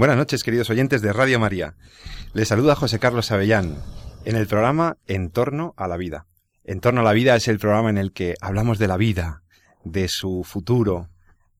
Buenas noches, queridos oyentes de Radio María. Les saluda José Carlos Avellán en el programa En torno a la vida. En torno a la vida es el programa en el que hablamos de la vida, de su futuro,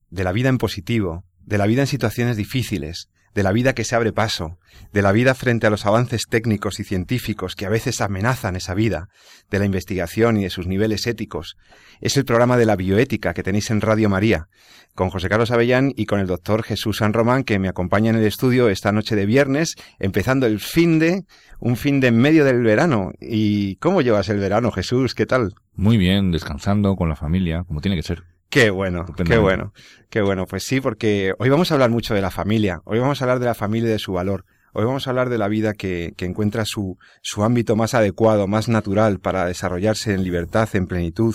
de la vida en positivo, de la vida en situaciones difíciles, de la vida que se abre paso, de la vida frente a los avances técnicos y científicos que a veces amenazan esa vida, de la investigación y de sus niveles éticos. Es el programa de la bioética que tenéis en Radio María, con José Carlos Avellán y con el doctor Jesús San Román, que me acompaña en el estudio esta noche de viernes, empezando el fin de, un fin de en medio del verano. ¿Y cómo llevas el verano, Jesús? ¿Qué tal? Muy bien, descansando con la familia, como tiene que ser. Qué bueno, qué bueno, qué bueno. Pues sí, porque hoy vamos a hablar mucho de la familia, hoy vamos a hablar de la familia y de su valor. Hoy vamos a hablar de la vida que, que encuentra su, su ámbito más adecuado, más natural para desarrollarse en libertad, en plenitud,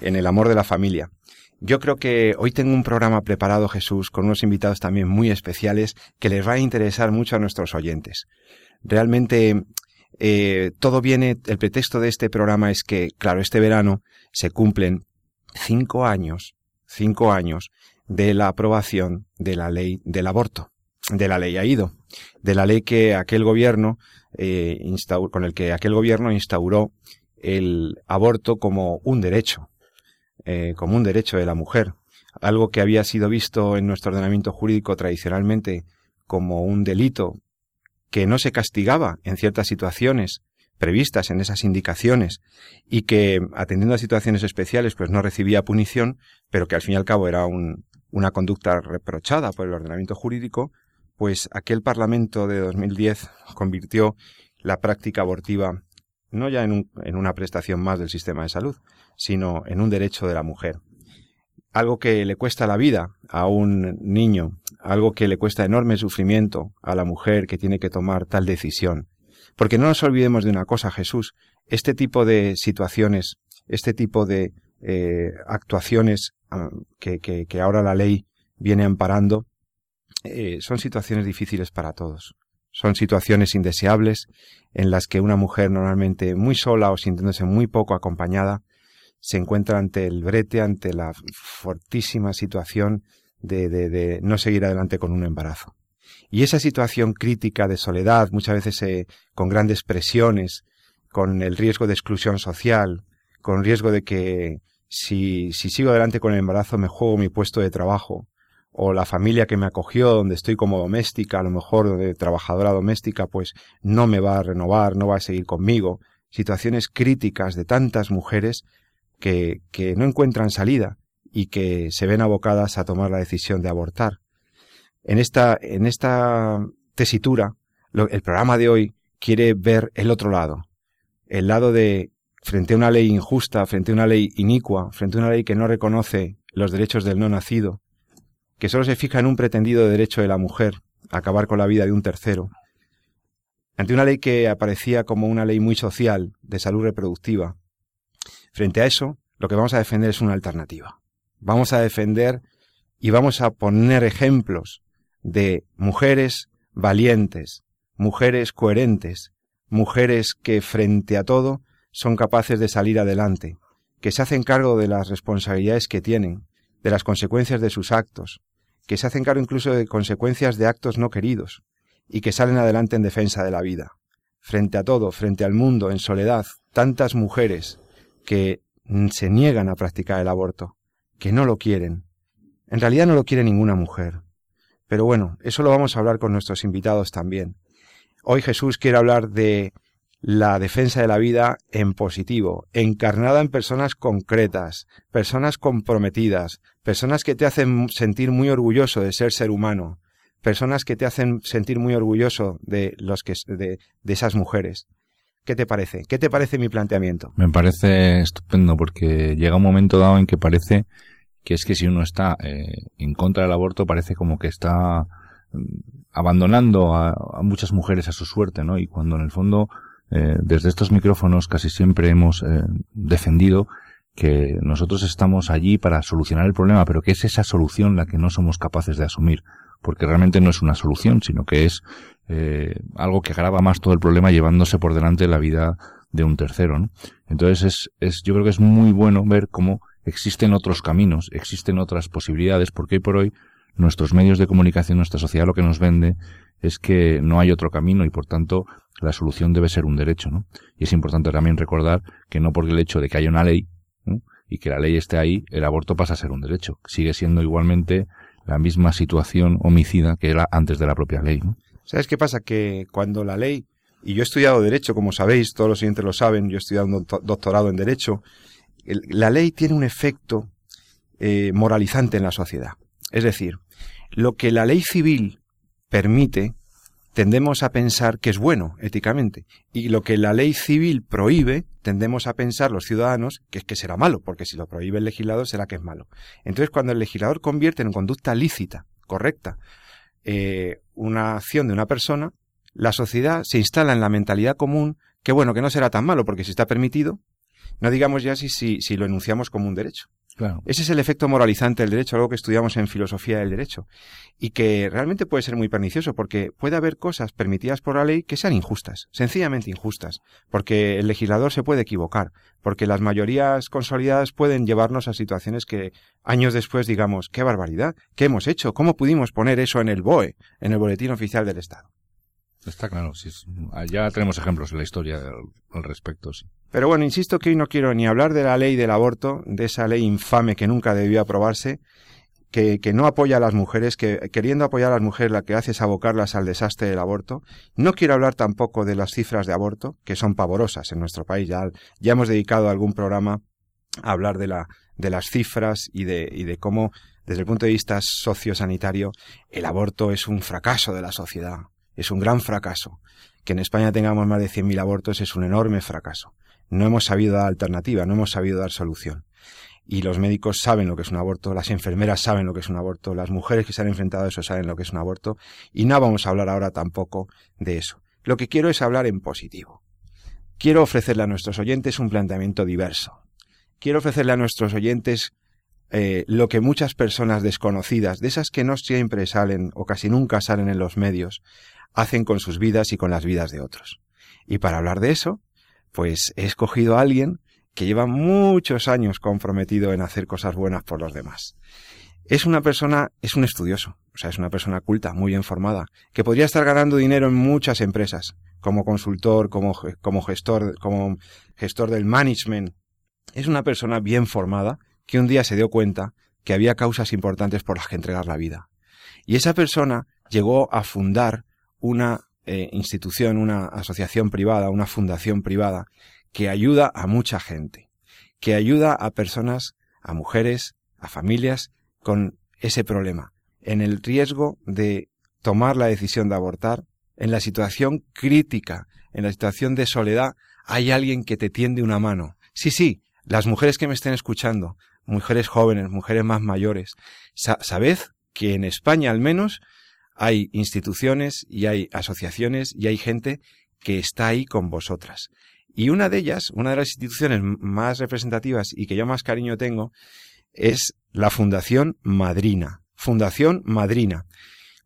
en el amor de la familia. Yo creo que hoy tengo un programa preparado, Jesús, con unos invitados también muy especiales que les va a interesar mucho a nuestros oyentes. Realmente eh, todo viene, el pretexto de este programa es que, claro, este verano se cumplen cinco años, cinco años de la aprobación de la ley del aborto, de la ley AIDO, de la ley que aquel gobierno, eh, con el que aquel gobierno instauró el aborto como un derecho, eh, como un derecho de la mujer, algo que había sido visto en nuestro ordenamiento jurídico tradicionalmente como un delito que no se castigaba en ciertas situaciones previstas en esas indicaciones y que, atendiendo a situaciones especiales, pues no recibía punición, pero que al fin y al cabo era una conducta reprochada por el ordenamiento jurídico, pues aquel Parlamento de 2010 convirtió la práctica abortiva no ya en, en una prestación más del sistema de salud, sino en un derecho de la mujer. Algo que le cuesta la vida a un niño, algo que le cuesta enorme sufrimiento a la mujer que tiene que tomar tal decisión, porque no nos olvidemos de una cosa, Jesús, este tipo de situaciones, este tipo de eh, actuaciones que, que, ahora la ley viene amparando, eh, son situaciones difíciles para todos. Son situaciones indeseables en las que una mujer normalmente muy sola o sintiéndose muy poco acompañada se encuentra ante el brete, ante la fortísima situación de, de, de no seguir adelante con un embarazo. Y esa situación crítica de soledad, muchas veces eh, con grandes presiones, con el riesgo de exclusión social, con riesgo de que si, si sigo adelante con el embarazo me juego mi puesto de trabajo, o la familia que me acogió, donde estoy como doméstica, a lo mejor de trabajadora doméstica, pues no me va a renovar, no va a seguir conmigo. Situaciones críticas de tantas mujeres que, que no encuentran salida y que se ven abocadas a tomar la decisión de abortar. En esta, en esta tesitura, el programa de hoy quiere ver el otro lado, el lado de frente a una ley injusta, frente a una ley inicua, frente a una ley que no reconoce los derechos del no nacido, que solo se fija en un pretendido derecho de la mujer a acabar con la vida de un tercero, ante una ley que aparecía como una ley muy social, de salud reproductiva. Frente a eso, lo que vamos a defender es una alternativa. Vamos a defender y vamos a poner ejemplos de mujeres valientes, mujeres coherentes, mujeres que frente a todo son capaces de salir adelante, que se hacen cargo de las responsabilidades que tienen, de las consecuencias de sus actos, que se hacen cargo incluso de consecuencias de actos no queridos, y que salen adelante en defensa de la vida. Frente a todo, frente al mundo, en soledad, tantas mujeres que se niegan a practicar el aborto, que no lo quieren. En realidad no lo quiere ninguna mujer. Pero bueno, eso lo vamos a hablar con nuestros invitados también. Hoy Jesús quiere hablar de la defensa de la vida en positivo, encarnada en personas concretas, personas comprometidas, personas que te hacen sentir muy orgulloso de ser ser humano, personas que te hacen sentir muy orgulloso de los que de, de esas mujeres. ¿Qué te parece? ¿Qué te parece mi planteamiento? Me parece estupendo porque llega un momento dado en que parece que es que si uno está eh, en contra del aborto parece como que está abandonando a, muchas mujeres a su suerte, ¿no? Y cuando en el fondo, eh, desde estos micrófonos casi siempre hemos eh, defendido que nosotros estamos allí para solucionar el problema, pero que es esa solución la que no somos capaces de asumir, porque realmente no es una solución, sino que es eh, algo que agrava más todo el problema llevándose por delante la vida de un tercero. ¿no? Entonces es, es, yo creo que es muy bueno ver cómo existen otros caminos, existen otras posibilidades, porque hoy por hoy nuestros medios de comunicación, nuestra sociedad lo que nos vende es que no hay otro camino y por tanto la solución debe ser un derecho, ¿no? Y es importante también recordar que no por el hecho de que haya una ley y que la ley esté ahí, el aborto pasa a ser un derecho. Sigue siendo igualmente la misma situación homicida que era antes de la propia ley. ¿no? ¿Sabes qué pasa? Que cuando la ley, y yo he estudiado Derecho, como sabéis, todos los siguientes lo saben, yo he estudiado un doctorado en Derecho, la ley tiene un efecto eh, moralizante en la sociedad. Es decir, lo que la ley civil permite tendemos a pensar que es bueno éticamente y lo que la ley civil prohíbe tendemos a pensar los ciudadanos que es que será malo, porque si lo prohíbe el legislador será que es malo. Entonces cuando el legislador convierte en conducta lícita, correcta, eh, una acción de una persona, la sociedad se instala en la mentalidad común que bueno, que no será tan malo porque si está permitido, no digamos ya si, si, si lo enunciamos como un derecho. Ese es el efecto moralizante del derecho, algo que estudiamos en filosofía del derecho, y que realmente puede ser muy pernicioso, porque puede haber cosas permitidas por la ley que sean injustas, sencillamente injustas, porque el legislador se puede equivocar, porque las mayorías consolidadas pueden llevarnos a situaciones que años después digamos, qué barbaridad, qué hemos hecho, cómo pudimos poner eso en el BOE, en el Boletín Oficial del Estado. Está claro, sí, ya tenemos ejemplos en la historia al respecto. Sí. Pero bueno, insisto que hoy no quiero ni hablar de la ley del aborto, de esa ley infame que nunca debió aprobarse, que, que, no apoya a las mujeres, que queriendo apoyar a las mujeres la que hace es abocarlas al desastre del aborto. No quiero hablar tampoco de las cifras de aborto, que son pavorosas en nuestro país. Ya, ya hemos dedicado algún programa a hablar de, la, de las cifras y de, y de cómo, desde el punto de vista sociosanitario, el aborto es un fracaso de la sociedad es un gran fracaso. Que en España tengamos más de 100.000 abortos es un enorme fracaso. No hemos sabido dar alternativa, no hemos sabido dar solución. Y los médicos saben lo que es un aborto, las enfermeras saben lo que es un aborto, las mujeres que se han enfrentado a eso saben lo que es un aborto, y no vamos a hablar ahora tampoco de eso. Lo que quiero es hablar en positivo. Quiero ofrecerle a nuestros oyentes un planteamiento diverso. Quiero ofrecerle a nuestros oyentes eh, lo que muchas personas desconocidas, de esas que no siempre salen o casi nunca salen en los medios, hacen con sus vidas y con las vidas de otros. Y para hablar de eso, pues he escogido a alguien que lleva muchos años comprometido en hacer cosas buenas por los demás. Es una persona, es un estudioso, o sea, es una persona culta, muy bien formada, que podría estar ganando dinero en muchas empresas, como consultor, como, como gestor, como gestor del management. Es una persona bien formada, que un día se dio cuenta que había causas importantes por las que entregar la vida. Y esa persona llegó a fundar una eh, institución, una asociación privada, una fundación privada, que ayuda a mucha gente, que ayuda a personas, a mujeres, a familias con ese problema, en el riesgo de tomar la decisión de abortar, en la situación crítica, en la situación de soledad, hay alguien que te tiende una mano. Sí, sí, las mujeres que me estén escuchando, mujeres jóvenes, mujeres más mayores, sabed que en España al menos hay instituciones y hay asociaciones y hay gente que está ahí con vosotras. Y una de ellas, una de las instituciones más representativas y que yo más cariño tengo, es la Fundación Madrina. Fundación Madrina,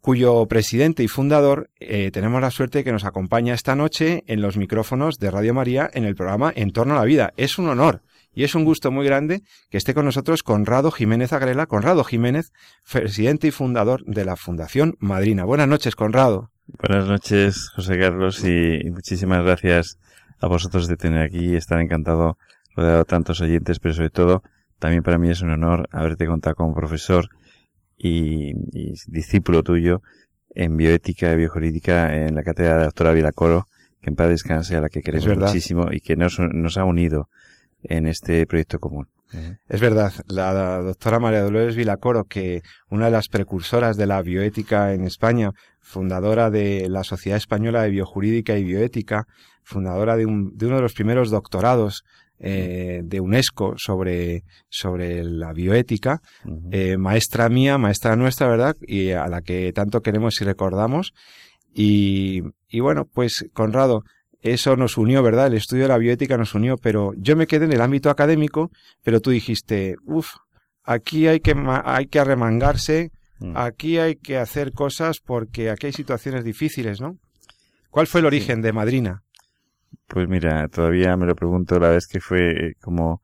cuyo presidente y fundador eh, tenemos la suerte que nos acompaña esta noche en los micrófonos de Radio María en el programa En torno a la vida. Es un honor y es un gusto muy grande que esté con nosotros Conrado Jiménez Agrela, Conrado Jiménez, presidente y fundador de la Fundación Madrina. Buenas noches, Conrado. Buenas noches, José Carlos, y muchísimas gracias a vosotros de tener aquí. Estar encantado rodeado de tantos oyentes, pero sobre todo también para mí es un honor haberte contado como profesor y, discípulo tuyo en bioética y biojurídica en la cátedra de la doctora Vilacoro, que en paz descanse, a la que queremos muchísimo y que nos, nos ha unido en este proyecto común. Es verdad, la doctora María Dolores Vilacoro, que una de las precursoras de la bioética en España, fundadora de la Sociedad Española de Biojurídica y Bioética, fundadora de, un, de uno de los primeros doctorados eh, de UNESCO sobre, sobre la bioética, eh, maestra mía, maestra nuestra, ¿verdad? Y a la que tanto queremos y recordamos. Y, y bueno, pues Conrado, eso nos unió, ¿verdad? El estudio de la bioética nos unió, pero yo me quedé en el ámbito académico, pero tú dijiste, uff, aquí hay que, hay que arremangarse, mm. aquí hay que hacer cosas porque aquí hay situaciones difíciles, ¿no? ¿Cuál fue el origen de Madrina? Pues mira, todavía me lo pregunto la vez que fue como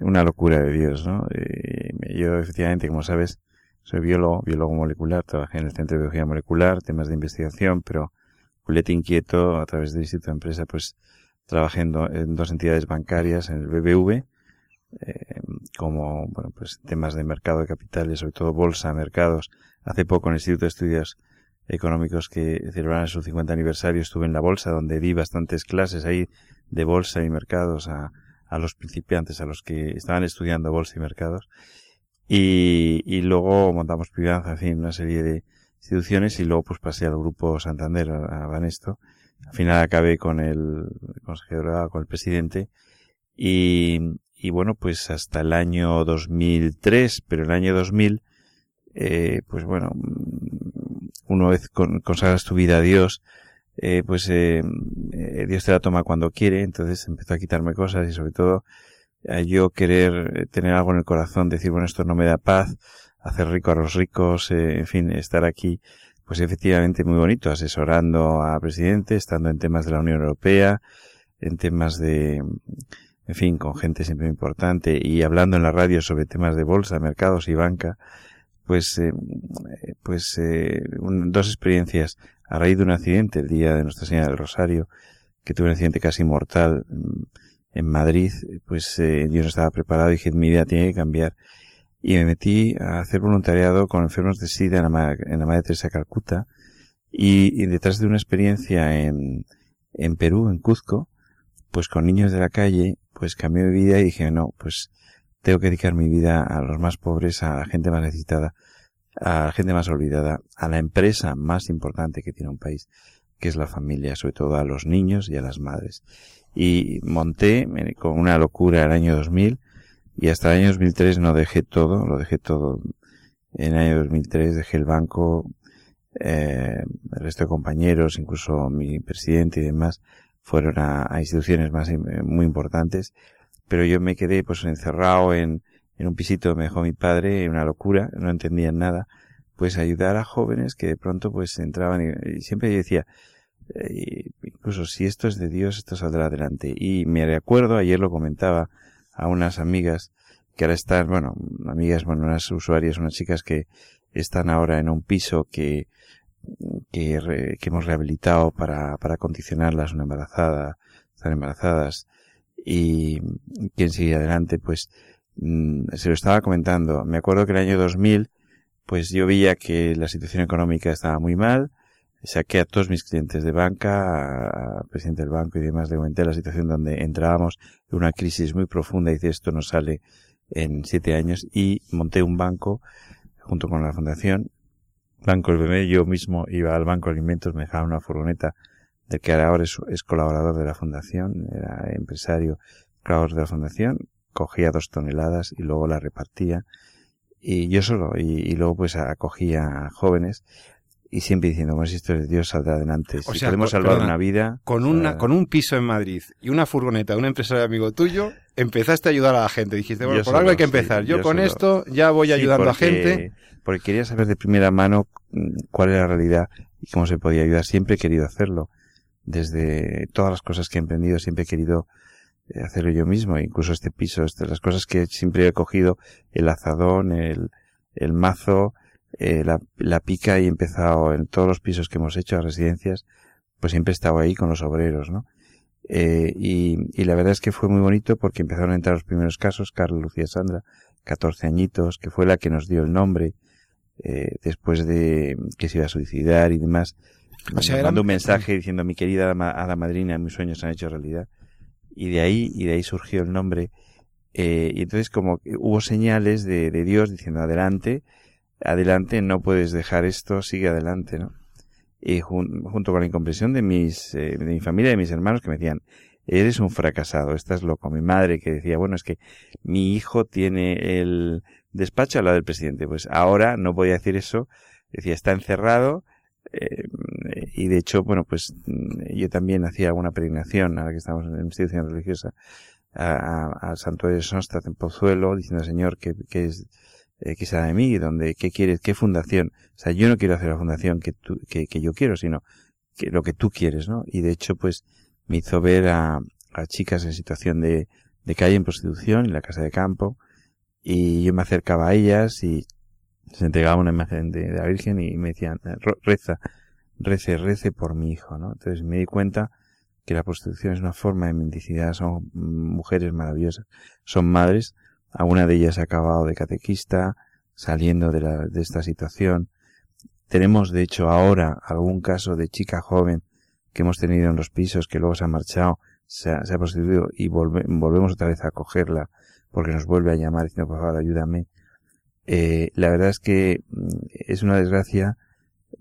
una locura de Dios, ¿no? Eh, yo efectivamente, como sabes, soy biólogo, biólogo molecular, trabajé en el Centro de Biología Molecular, temas de investigación, pero culete inquieto a través del Instituto de Empresa, pues trabajé en, dos entidades bancarias, en el BBV, eh, como, bueno, pues temas de mercado de capitales, sobre todo bolsa, mercados. Hace poco en el Instituto de Estudios económicos que celebraron su 50 aniversario, estuve en la bolsa donde di bastantes clases ahí de bolsa y mercados a, a los principiantes, a los que estaban estudiando bolsa y mercados. Y, y luego montamos Privanza, en fin, una serie de instituciones y luego pues pasé al grupo Santander, a Banesto. Al final acabé con el consejero, con el presidente y, y bueno, pues hasta el año 2003, pero el año 2000, eh, pues bueno, una vez consagras tu vida a Dios, eh, pues eh, eh, Dios te la toma cuando quiere, entonces empezó a quitarme cosas y sobre todo a yo querer eh, tener algo en el corazón, decir, bueno, esto no me da paz, hacer rico a los ricos, eh, en fin, estar aquí, pues efectivamente muy bonito, asesorando a presidente, estando en temas de la Unión Europea, en temas de, en fin, con gente siempre importante y hablando en la radio sobre temas de bolsa, mercados y banca, pues, eh, pues eh, dos experiencias a raíz de un accidente el día de Nuestra Señora del Rosario, que tuve un accidente casi mortal mm, en Madrid, pues eh, yo no estaba preparado y dije, mi vida tiene que cambiar. Y me metí a hacer voluntariado con enfermos de SIDA en la, en la Madre Teresa Calcuta. Y, detrás de una experiencia en, en Perú, en Cuzco, pues con niños de la calle, pues cambié mi vida y dije, no, pues tengo que dedicar mi vida a los más pobres, a la gente más necesitada, a la gente más olvidada, a la empresa más importante que tiene un país, que es la familia, sobre todo a los niños y a las madres. Y monté con una locura el año 2000 y hasta el año 2003 no dejé todo, lo dejé todo. En el año 2003 dejé el banco, eh, el resto de compañeros, incluso mi presidente y demás, fueron a, instituciones más muy importantes pero yo me quedé pues encerrado en, en un pisito me dejó mi padre, una locura, no entendía nada, pues ayudar a jóvenes que de pronto pues entraban y, siempre yo decía, eh, incluso si esto es de Dios, esto saldrá adelante. Y me recuerdo, ayer lo comentaba a unas amigas que ahora están, bueno, amigas, bueno, unas usuarias, unas chicas que están ahora en un piso que, que, que hemos rehabilitado para, para condicionarlas, una embarazada, están embarazadas, y quien sigue adelante, pues mm, se lo estaba comentando. Me acuerdo que el año 2000, pues yo veía que la situación económica estaba muy mal, saqué a todos mis clientes de banca, al presidente del banco y demás, le comenté la situación donde entrábamos en una crisis muy profunda y esto no sale en siete años. Y monté un banco junto con la fundación, Banco el Bebé, yo mismo iba al Banco de Alimentos, me dejaba una furgoneta de que ahora es, colaborador de la fundación, era empresario, colaborador de la fundación, cogía dos toneladas y luego la repartía. Y yo solo, y, luego pues acogía a jóvenes y siempre diciendo, bueno, si esto es Dios saldrá adelante. Si podemos salvar una vida. Con, una, con un piso en Madrid y una furgoneta de un empresario amigo tuyo, empezaste a ayudar a la gente. Dijiste, bueno, por algo hay que empezar. yo, con esto ya voy ayudando a gente. Porque quería saber de primera mano mm, cuál era la realidad y cómo se podía ayudar. Siempre he querido hacerlo desde todas las cosas que he emprendido siempre he querido eh, hacerlo yo mismo, incluso este piso, este, las cosas que siempre he cogido, el azadón, el, el mazo, eh, la, la, pica y he empezado en todos los pisos que hemos hecho, a residencias, pues siempre he estado ahí con los obreros, ¿no? Eh, y, y, la verdad es que fue muy bonito porque empezaron a entrar los primeros casos, Carlos Lucía Sandra, 14 añitos, que fue la que nos dio el nombre, eh, después de que se iba a suicidar y demás, o sea, me mandó un mensaje diciendo mi querida hada madrina, mis sueños se han hecho realidad. Y de ahí, y de ahí surgió el nombre. Eh, y entonces como hubo señales de, de, Dios diciendo adelante, adelante, no puedes dejar esto, sigue adelante, ¿no? Y junto con la incomprensión de mis, eh, de mi familia de mis hermanos que me decían, eres un fracasado, estás loco. Mi madre que decía, bueno, es que mi hijo tiene el despacho a la del presidente. Pues ahora no podía decir eso. Decía, está encerrado. Eh, y de hecho, bueno, pues yo también hacía alguna peregrinación, ahora que estamos en la institución religiosa, al santuario de Sonstadt en Pozuelo, diciendo, Señor, que, que es, eh, sea de mí, donde, qué quieres, qué fundación. O sea, yo no quiero hacer la fundación que, tú, que, que yo quiero, sino que lo que tú quieres, ¿no? Y de hecho, pues, me hizo ver a, a chicas en situación de, de calle en prostitución en la casa de campo, y yo me acercaba a ellas y se entregaba una imagen de, la Virgen y me decían, reza, rece, rece por mi hijo, ¿no? Entonces me di cuenta que la prostitución es una forma de mendicidad, son mujeres maravillosas, son madres, alguna de ellas ha acabado de catequista, saliendo de, la, de esta situación. Tenemos, de hecho, ahora algún caso de chica joven que hemos tenido en los pisos que luego se ha marchado, se ha, se ha prostituido y volvemos otra vez a cogerla porque nos vuelve a llamar diciendo, por favor, ayúdame. Eh, la verdad es que mm, es una desgracia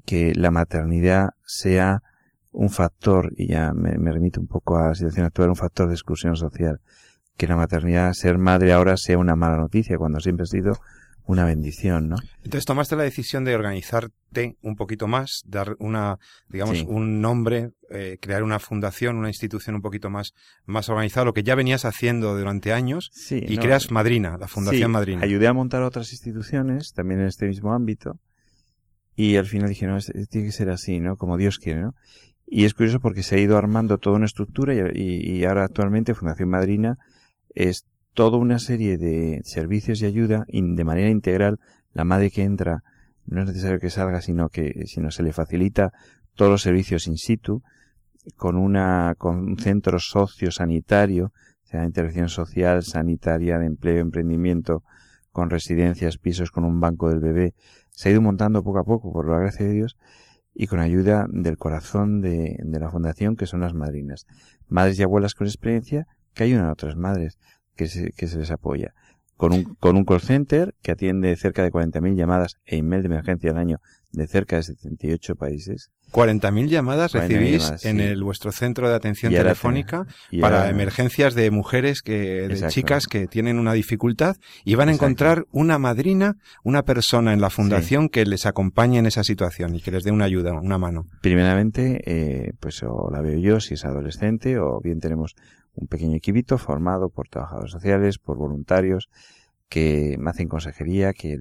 que la maternidad sea un factor, y ya me, me, remito un poco a la situación actual, un factor de exclusión social. Que la maternidad, ser madre ahora sea una mala noticia, cuando siempre ha sido una bendición, ¿no? Entonces tomaste la decisión de organizarte un poquito más, dar una, digamos, sí. un nombre, eh, crear una fundación, una institución un poquito más, más organizada, lo que ya venías haciendo durante años, sí, y no, creas Madrina, la Fundación sí, Madrina. Ayudé a montar otras instituciones, también en este mismo ámbito, y al final dije, no, es, tiene que ser así, ¿no? Como Dios quiere, ¿no? Y es curioso porque se ha ido armando toda una estructura y, y, y ahora actualmente Fundación Madrina es toda una serie de servicios y ayuda de manera integral. La madre que entra no es necesario que salga, sino que sino se le facilita todos los servicios in situ con una con un centro sociosanitario, sea, intervención social, sanitaria, de empleo, emprendimiento, con residencias, pisos, con un banco del bebé. Se ha ido montando poco a poco, por la gracia de Dios, y con ayuda del corazón de, de la fundación, que son las madrinas. Madres y abuelas con experiencia que ayudan a otras madres que se, que se les apoya. Con un, con un call center que atiende cerca de 40.000 llamadas e email de emergencia al año de cerca de 78 países. 40.000 llamadas 40 recibís llamadas, en sí. el, vuestro centro de atención y telefónica y para ahora, emergencias de mujeres, que, de exacto. chicas que tienen una dificultad y van a exacto. encontrar una madrina, una persona en la fundación sí. que les acompañe en esa situación y que les dé una ayuda, una mano. Primeramente, eh, pues o la veo yo si es adolescente o bien tenemos un pequeño equipito formado por trabajadores sociales, por voluntarios que hacen consejería, que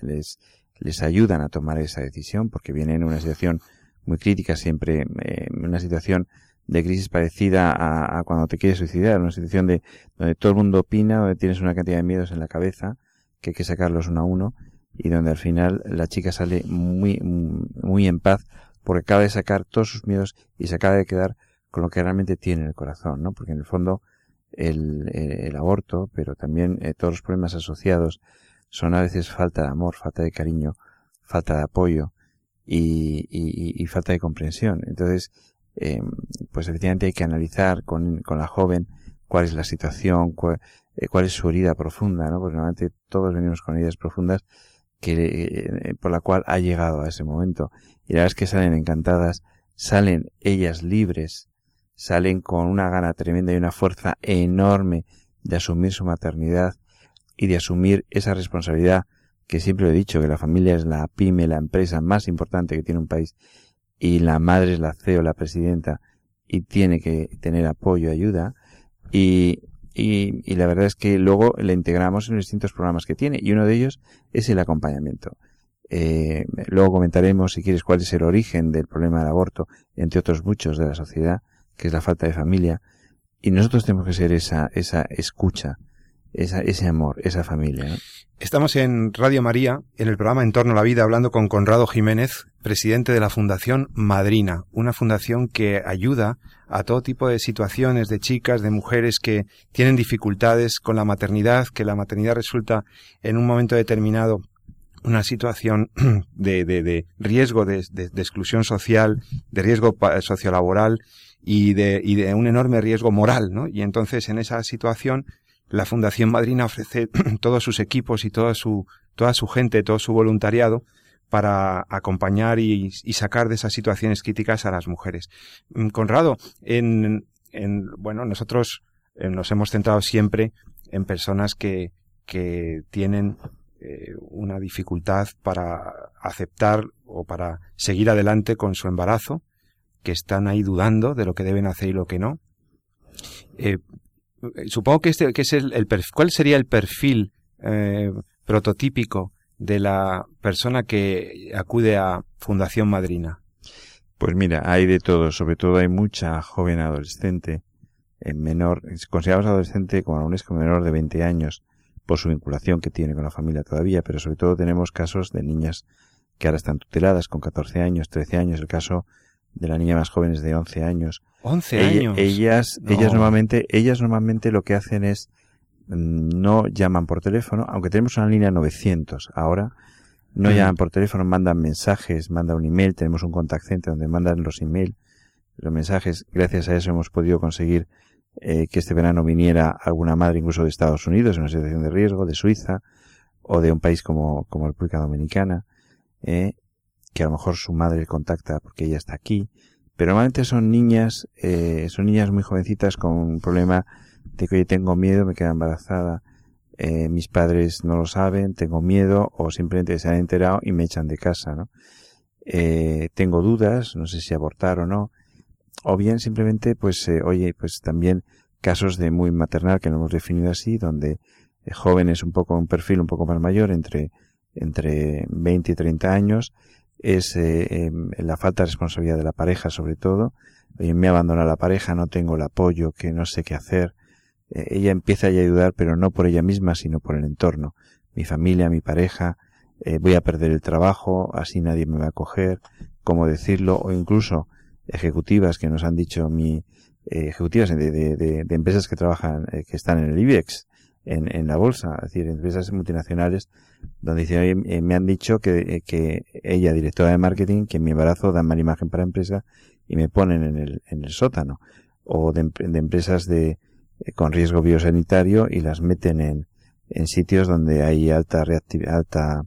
les, les ayudan a tomar esa decisión porque vienen en una situación muy crítica siempre, eh, una situación de crisis parecida a, a, cuando te quieres suicidar, una situación de donde todo el mundo opina, donde tienes una cantidad de miedos en la cabeza que hay que sacarlos uno a uno y donde al final la chica sale muy, muy en paz porque acaba de sacar todos sus miedos y se acaba de quedar con lo que realmente tiene en el corazón, ¿no? Porque en el fondo el, el, aborto, pero también eh, todos los problemas asociados son a veces falta de amor, falta de cariño, falta de apoyo y, y, falta de comprensión. Entonces, eh, pues efectivamente hay que analizar con, con la joven cuál es la situación, cuál, eh, cuál es su herida profunda, ¿no? Porque normalmente todos venimos con heridas profundas que, eh, por la cual ha llegado a ese momento. Y la verdad es que salen encantadas, salen ellas libres, salen con una gana tremenda y una fuerza enorme de asumir su maternidad y de asumir esa responsabilidad que siempre he dicho que la familia es la pyme, la empresa más importante que tiene un país y la madre es la CEO, la presidenta y tiene que tener apoyo, ayuda y, y, y la verdad es que luego le integramos en los distintos programas que tiene y uno de ellos es el acompañamiento. Eh, luego comentaremos, si quieres, cuál es el origen del problema del aborto, entre otros muchos de la sociedad, que es la falta de familia. Y nosotros tenemos que ser esa, esa escucha, esa, ese amor, esa familia. Estamos en Radio María, en el programa En torno a la vida, hablando con Conrado Jiménez, presidente de la Fundación Madrina, una fundación que ayuda a todo tipo de situaciones de chicas, de mujeres que tienen dificultades con la maternidad, que la maternidad resulta en un momento determinado una situación de, de, de riesgo de, de, exclusión social, de riesgo sociolaboral y de, y de un enorme riesgo moral, ¿no? Y entonces en esa situación la Fundación Madrina ofrece todos sus equipos y toda su, toda su gente, todo su voluntariado para acompañar y, y sacar de esas situaciones críticas a las mujeres. Conrado, en, en, bueno, nosotros eh, nos hemos centrado siempre en personas que, que tienen eh, una dificultad para aceptar o para seguir adelante con su embarazo, que están ahí dudando de lo que deben hacer y lo que no. Eh, supongo que este que es el, cuál sería el perfil prototípico de la persona que acude a Fundación Madrina. Pues mira, hay de todo, sobre todo hay mucha joven adolescente en menor, consideramos adolescente como aún es menor de 20 años por su vinculación que tiene con la familia todavía, pero sobre todo tenemos casos de niñas que ahora están tuteladas con 14 años, 13 años, el caso de la niña más joven es de 11 años. 11 años. Ellas, ellas normalmente, ellas normalmente lo que hacen es mm, no llaman por teléfono, aunque tenemos una línea 900 ahora, no mm. llaman por teléfono, mandan mensajes, mandan un email, tenemos un contact center donde mandan los emails, los mensajes, gracias a eso hemos podido conseguir eh, que este verano viniera alguna madre incluso de Estados Unidos en una situación de riesgo, de Suiza o de un país como, como República Dominicana, eh, que a lo mejor su madre contacta porque ella está aquí, pero normalmente son niñas, eh, son niñas muy jovencitas con un problema de que oye tengo miedo, me quedo embarazada, eh, mis padres no lo saben, tengo miedo o simplemente se han enterado y me echan de casa, ¿no? Eh, tengo dudas, no sé si abortar o no, o bien simplemente, pues, eh, oye, pues también casos de muy maternal que no hemos definido así, donde eh, jóvenes un poco, un perfil un poco más mayor, entre, entre 20 y 30 años, es eh, em, la falta de responsabilidad de la pareja sobre todo. Oye, me abandona la pareja, no tengo el apoyo, que no sé qué hacer. ella empieza a ayudar, pero no por ella misma, sino por el entorno. Mi familia, mi pareja, voy a perder el trabajo, así nadie me va a coger, cómo decirlo, o incluso ejecutivas que nos han dicho mi eh, ejecutivas de, de, de, empresas que trabajan eh, que están en el IBEX en, en la bolsa es decir empresas multinacionales donde dice eh, me han dicho que, que ella directora de marketing que en mi embarazo dan mala imagen para empresa y me ponen en el, en el sótano o de, empresas de con riesgo biosanitario y las meten en, en sitios donde hay alta reactividad alta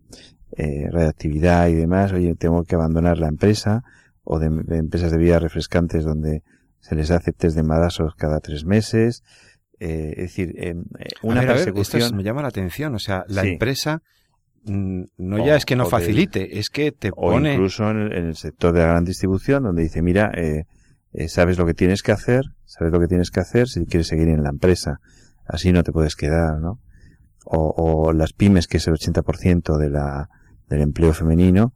eh, reactividad y demás oye tengo que abandonar la empresa o de, empresas de vida refrescantes donde se les hace test de embarazos cada tres meses. Eh, es decir, eh, una persecución. me llama la atención, o sea, la empresa mm, no ya es que no facilite, es que te pone. O incluso en el, sector de la gran distribución, donde dice, mira, eh, eh, sabes lo que tienes que hacer, sabes lo que tienes que hacer si quieres seguir en la empresa. Así no te puedes quedar, ¿no? O, o las pymes, que es el 80% de la, del empleo femenino,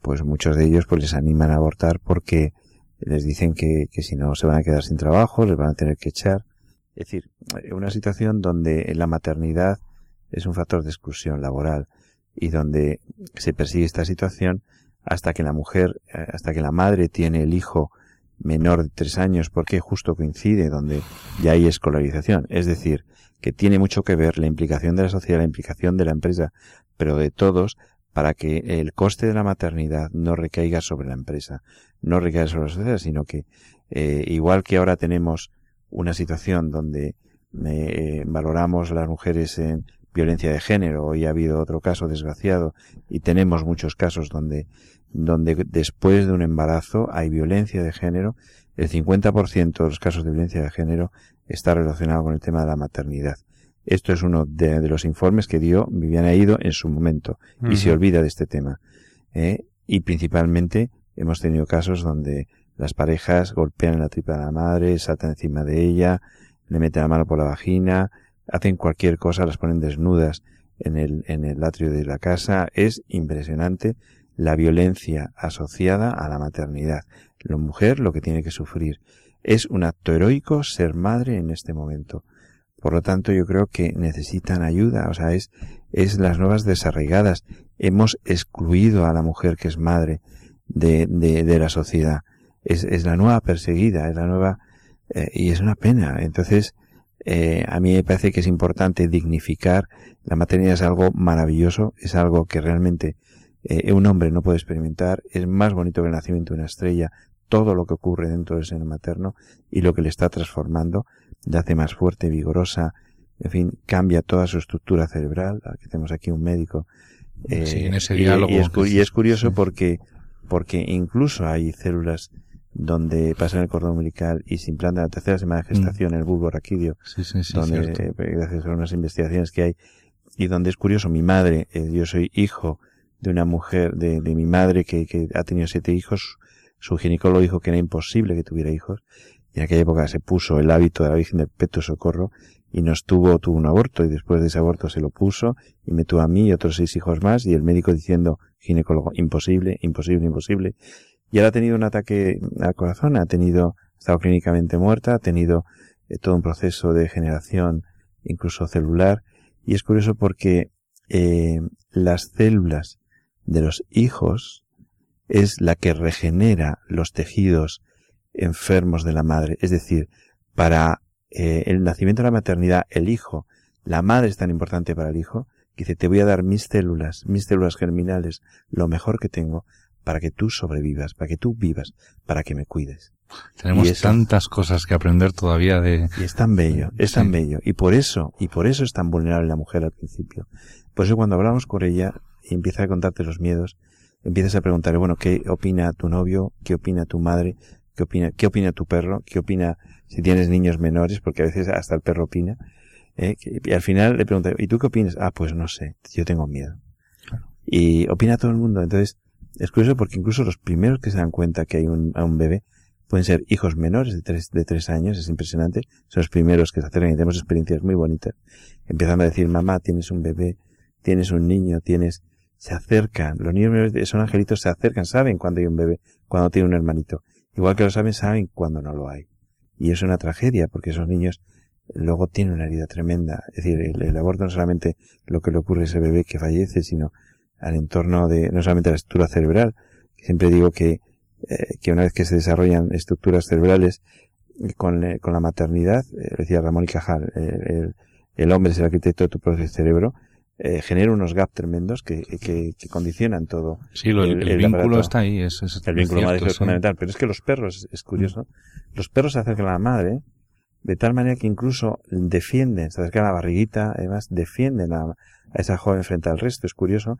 pues muchos de ellos pues les animan a abortar porque les dicen que, que si no se van a quedar sin trabajo, les van a tener que echar. Es decir, una situación donde la maternidad es un factor de exclusión laboral y donde se persigue esta situación hasta que la mujer, eh, hasta que la madre tiene el hijo menor de tres años porque justo coincide donde ya hay escolarización. Es decir, que tiene mucho que ver la implicación de la sociedad, la implicación de la empresa, pero de todos para que el coste de la maternidad no recaiga sobre la empresa, no recaiga sobre la sociedad, sino que eh, igual que ahora tenemos una situación donde eh, valoramos las mujeres en violencia de género, hoy ha habido otro caso desgraciado y tenemos muchos casos donde, donde después de un embarazo hay violencia de género, el 50% de los casos de violencia de género está relacionado con el tema de la maternidad. Esto es uno de, los informes que dio Viviana Ido en su momento y se olvida de este tema. ¿eh? Y principalmente hemos tenido casos donde las parejas golpean la tripa de la madre, saltan encima de ella, le meten la mano por la vagina, hacen cualquier cosa, las ponen desnudas en el, en el atrio de la casa. Es impresionante la violencia asociada a la maternidad. La mujer lo que tiene que sufrir. Es un acto heroico ser madre en este momento. Por lo tanto, yo creo que necesitan ayuda. O sea, es, es las nuevas desarraigadas. Hemos excluido a la mujer que es madre de, de, de la sociedad. Es, es, la nueva perseguida, es la nueva, eh, y es una pena. Entonces, eh, a mí me parece que es importante dignificar. La maternidad es algo maravilloso, es algo que realmente eh, un hombre no puede experimentar. Es más bonito que el nacimiento de una estrella, todo lo que ocurre dentro del seno materno y lo que le está transformando la hace más fuerte, vigorosa, en fin, cambia toda su estructura cerebral. Aquí tenemos aquí un médico. Eh, en ese diálogo. Y, es, curioso porque, porque incluso hay células donde pasan el cordón umbilical y se implanta la tercera semana de gestación el bulbo raquídeo, Sí, sí, sí, donde, eh, gracias a unas investigaciones que hay, y donde es curioso, mi madre, eh, yo soy hijo de una mujer, de, de mi madre que, que ha tenido siete hijos, su ginecólogo dijo que era imposible que tuviera hijos, y en aquella época se puso el hábito de la Virgen del Perpetuo Socorro, y nos tuvo, tuvo un aborto, y después de ese aborto se lo puso, y me tuvo a mí y otros seis hijos más, y el médico diciendo, ginecólogo, imposible, imposible, imposible, y ahora ha tenido un ataque al corazón, ha tenido, ha estado clínicamente muerta, ha tenido eh, todo un proceso de generación, incluso celular, y es curioso porque eh, las células de los hijos es la que regenera los tejidos enfermos de la madre. Es decir, para eh, el nacimiento de la maternidad, el hijo, la madre es tan importante para el hijo, que dice, te voy a dar mis células, mis células germinales, lo mejor que tengo, para que tú sobrevivas, para que tú vivas, para que me cuides. Tenemos eso- tantas cosas que aprender todavía de... Y es tan bello, es tan bello. Y por eso, y por eso es tan vulnerable la mujer al principio. Por eso cuando hablamos con ella y empieza a contarte los miedos, empiezas a preguntarle, bueno, ¿qué opina tu novio? ¿Qué opina tu madre? ¿Qué opina, qué opina tu perro? ¿Qué opina si tienes niños menores? Porque a veces hasta el perro opina. ¿eh? Y al final le pregunta, ¿y tú qué opinas? Ah, pues no sé, yo tengo miedo. Y opina todo el mundo. Entonces, es curioso porque incluso los primeros que se dan cuenta que hay un, a un bebé pueden ser hijos menores de tres, de tres años, es impresionante. Son los primeros que se acercan y tenemos experiencias muy bonitas. Empezando a decir, mamá, tienes un bebé, tienes un niño, tienes, se acercan. Los niños son angelitos, se acercan, saben cuando hay un bebé, cuando tiene un hermanito. Igual que lo saben, saben cuando no lo hay. Y es una tragedia porque esos niños luego tienen una herida tremenda. Es decir, el, el aborto no solamente lo que le ocurre a ese bebé que fallece, sino al entorno de, no solamente la estructura cerebral, siempre digo que, eh, que una vez que se desarrollan estructuras cerebrales eh, con, eh, con la maternidad, eh, decía Ramón y Cajal, el, el hombre es el arquitecto de tu propio cerebro, genera unos gaps tremendos que, que, que condicionan todo. Sí, lo- el, El- el el vínculo aparato. está ahí. Es, es- El vínculo madre es sí. fundamental. Pero es que los perros, es curioso, los perros se acercan a la madre de tal manera que incluso defienden, se acercan a la barriguita, además defienden a, a esa joven frente al resto. Es curioso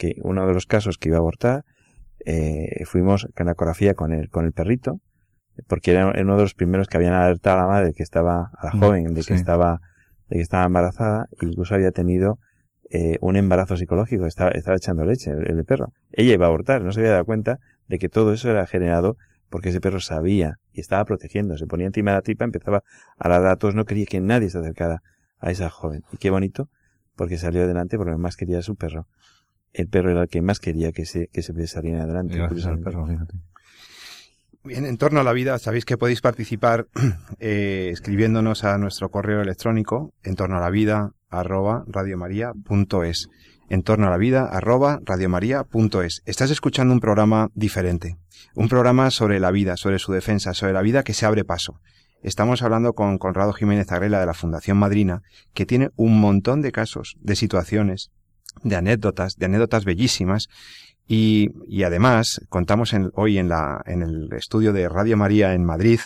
que uno de los casos que iba a abortar, eh, fuimos con la ecografía con el, con el perrito, porque era uno de los primeros que habían alertado a la madre que estaba, a la joven, de que estaba, de que estaba embarazada, e incluso había tenido eh, un embarazo psicológico, estaba, estaba echando leche el, el perro. Ella iba a abortar, no se había dado cuenta de que todo eso era generado porque ese perro sabía y estaba protegiendo, se ponía encima de la tripa, empezaba a ladrar a todos, no quería que nadie se acercara a esa joven. Y qué bonito, porque salió adelante porque más quería a su perro. El perro era el que más quería que se, que se saliera adelante. Gracias al curiosamente. perro, fíjate. Bien, en torno a la vida, sabéis que podéis participar eh, escribiéndonos a nuestro correo electrónico en torno a la vida arroba radiomaria.es. En torno a la vida arroba radiomaria.es. Estás escuchando un programa diferente, un programa sobre la vida, sobre su defensa, sobre la vida que se abre paso. Estamos hablando con Conrado Jiménez Agrela de la Fundación Madrina, que tiene un montón de casos, de situaciones, de anécdotas, de anécdotas bellísimas, y, y además contamos en- hoy en, la, en el estudio de Radio María en Madrid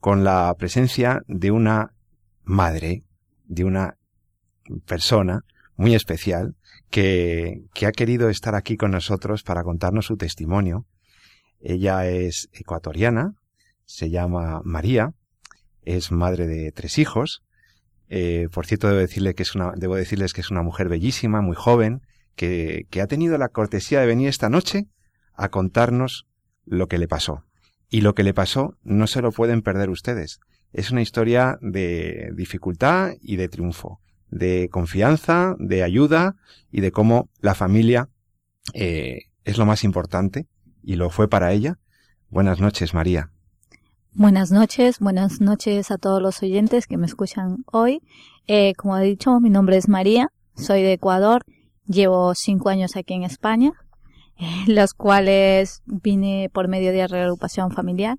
con la presencia de una madre, de una persona muy especial que, que ha querido estar aquí con nosotros para contarnos su testimonio. Ella es ecuatoriana, se llama María, es madre de tres hijos. Eh, por cierto, debo, decirle que es una, debo decirles que es una mujer bellísima, muy joven, que, que ha tenido la cortesía de venir esta noche a contarnos lo que le pasó. Y lo que le pasó no se lo pueden perder ustedes. Es una historia de dificultad y de triunfo, de confianza, de ayuda y de cómo la familia eh, es lo más importante y lo fue para ella. Buenas noches, María. Buenas noches, buenas noches a todos los oyentes que me escuchan hoy. Eh, como he dicho, mi nombre es María, soy de Ecuador, llevo cinco años aquí en España, eh, los cuales vine por medio de reagrupación familiar.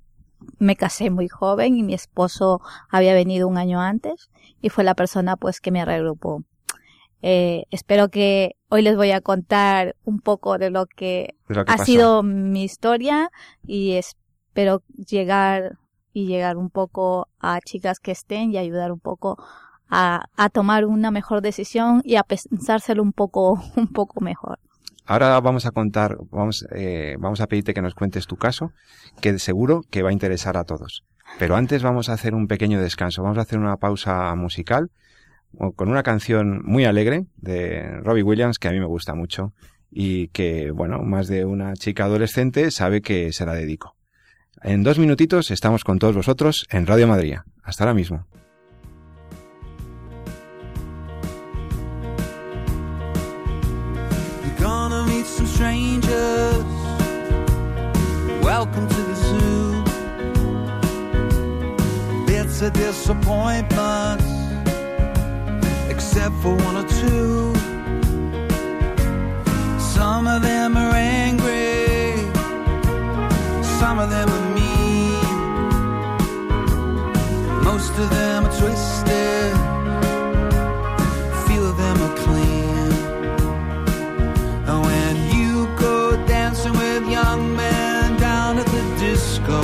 Me casé muy joven y mi esposo había venido un año antes y fue la persona pues que me reagrupó. Eh, espero que hoy les voy a contar un poco de lo que De lo que ha pasó. sido mi historia y espero llegar y llegar un poco a chicas que estén y ayudar un poco a, a tomar una mejor decisión y a pensárselo un poco un poco mejor. ahora vamos a contar, vamos, eh, vamos a pedirte que nos cuentes tu caso, que seguro que va a interesar a todos. Pero antes vamos a hacer un pequeño descanso, vamos a hacer una pausa musical con una canción muy alegre de Robbie Williams que a mí me gusta mucho y que, bueno, más de una chica adolescente sabe que se la dedico. En dos minutitos estamos con todos vosotros en Radio Madrid. Hasta ahora mismo. Welcome to the zoo. Bits of disappointments, except for one or two. Some of them are angry, some of them are most of them are twisted, few of them are clean. And when you go dancing with young men down at the disco,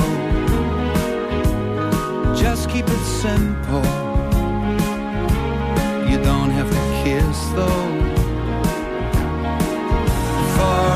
just keep it simple. You don't have to kiss though. Y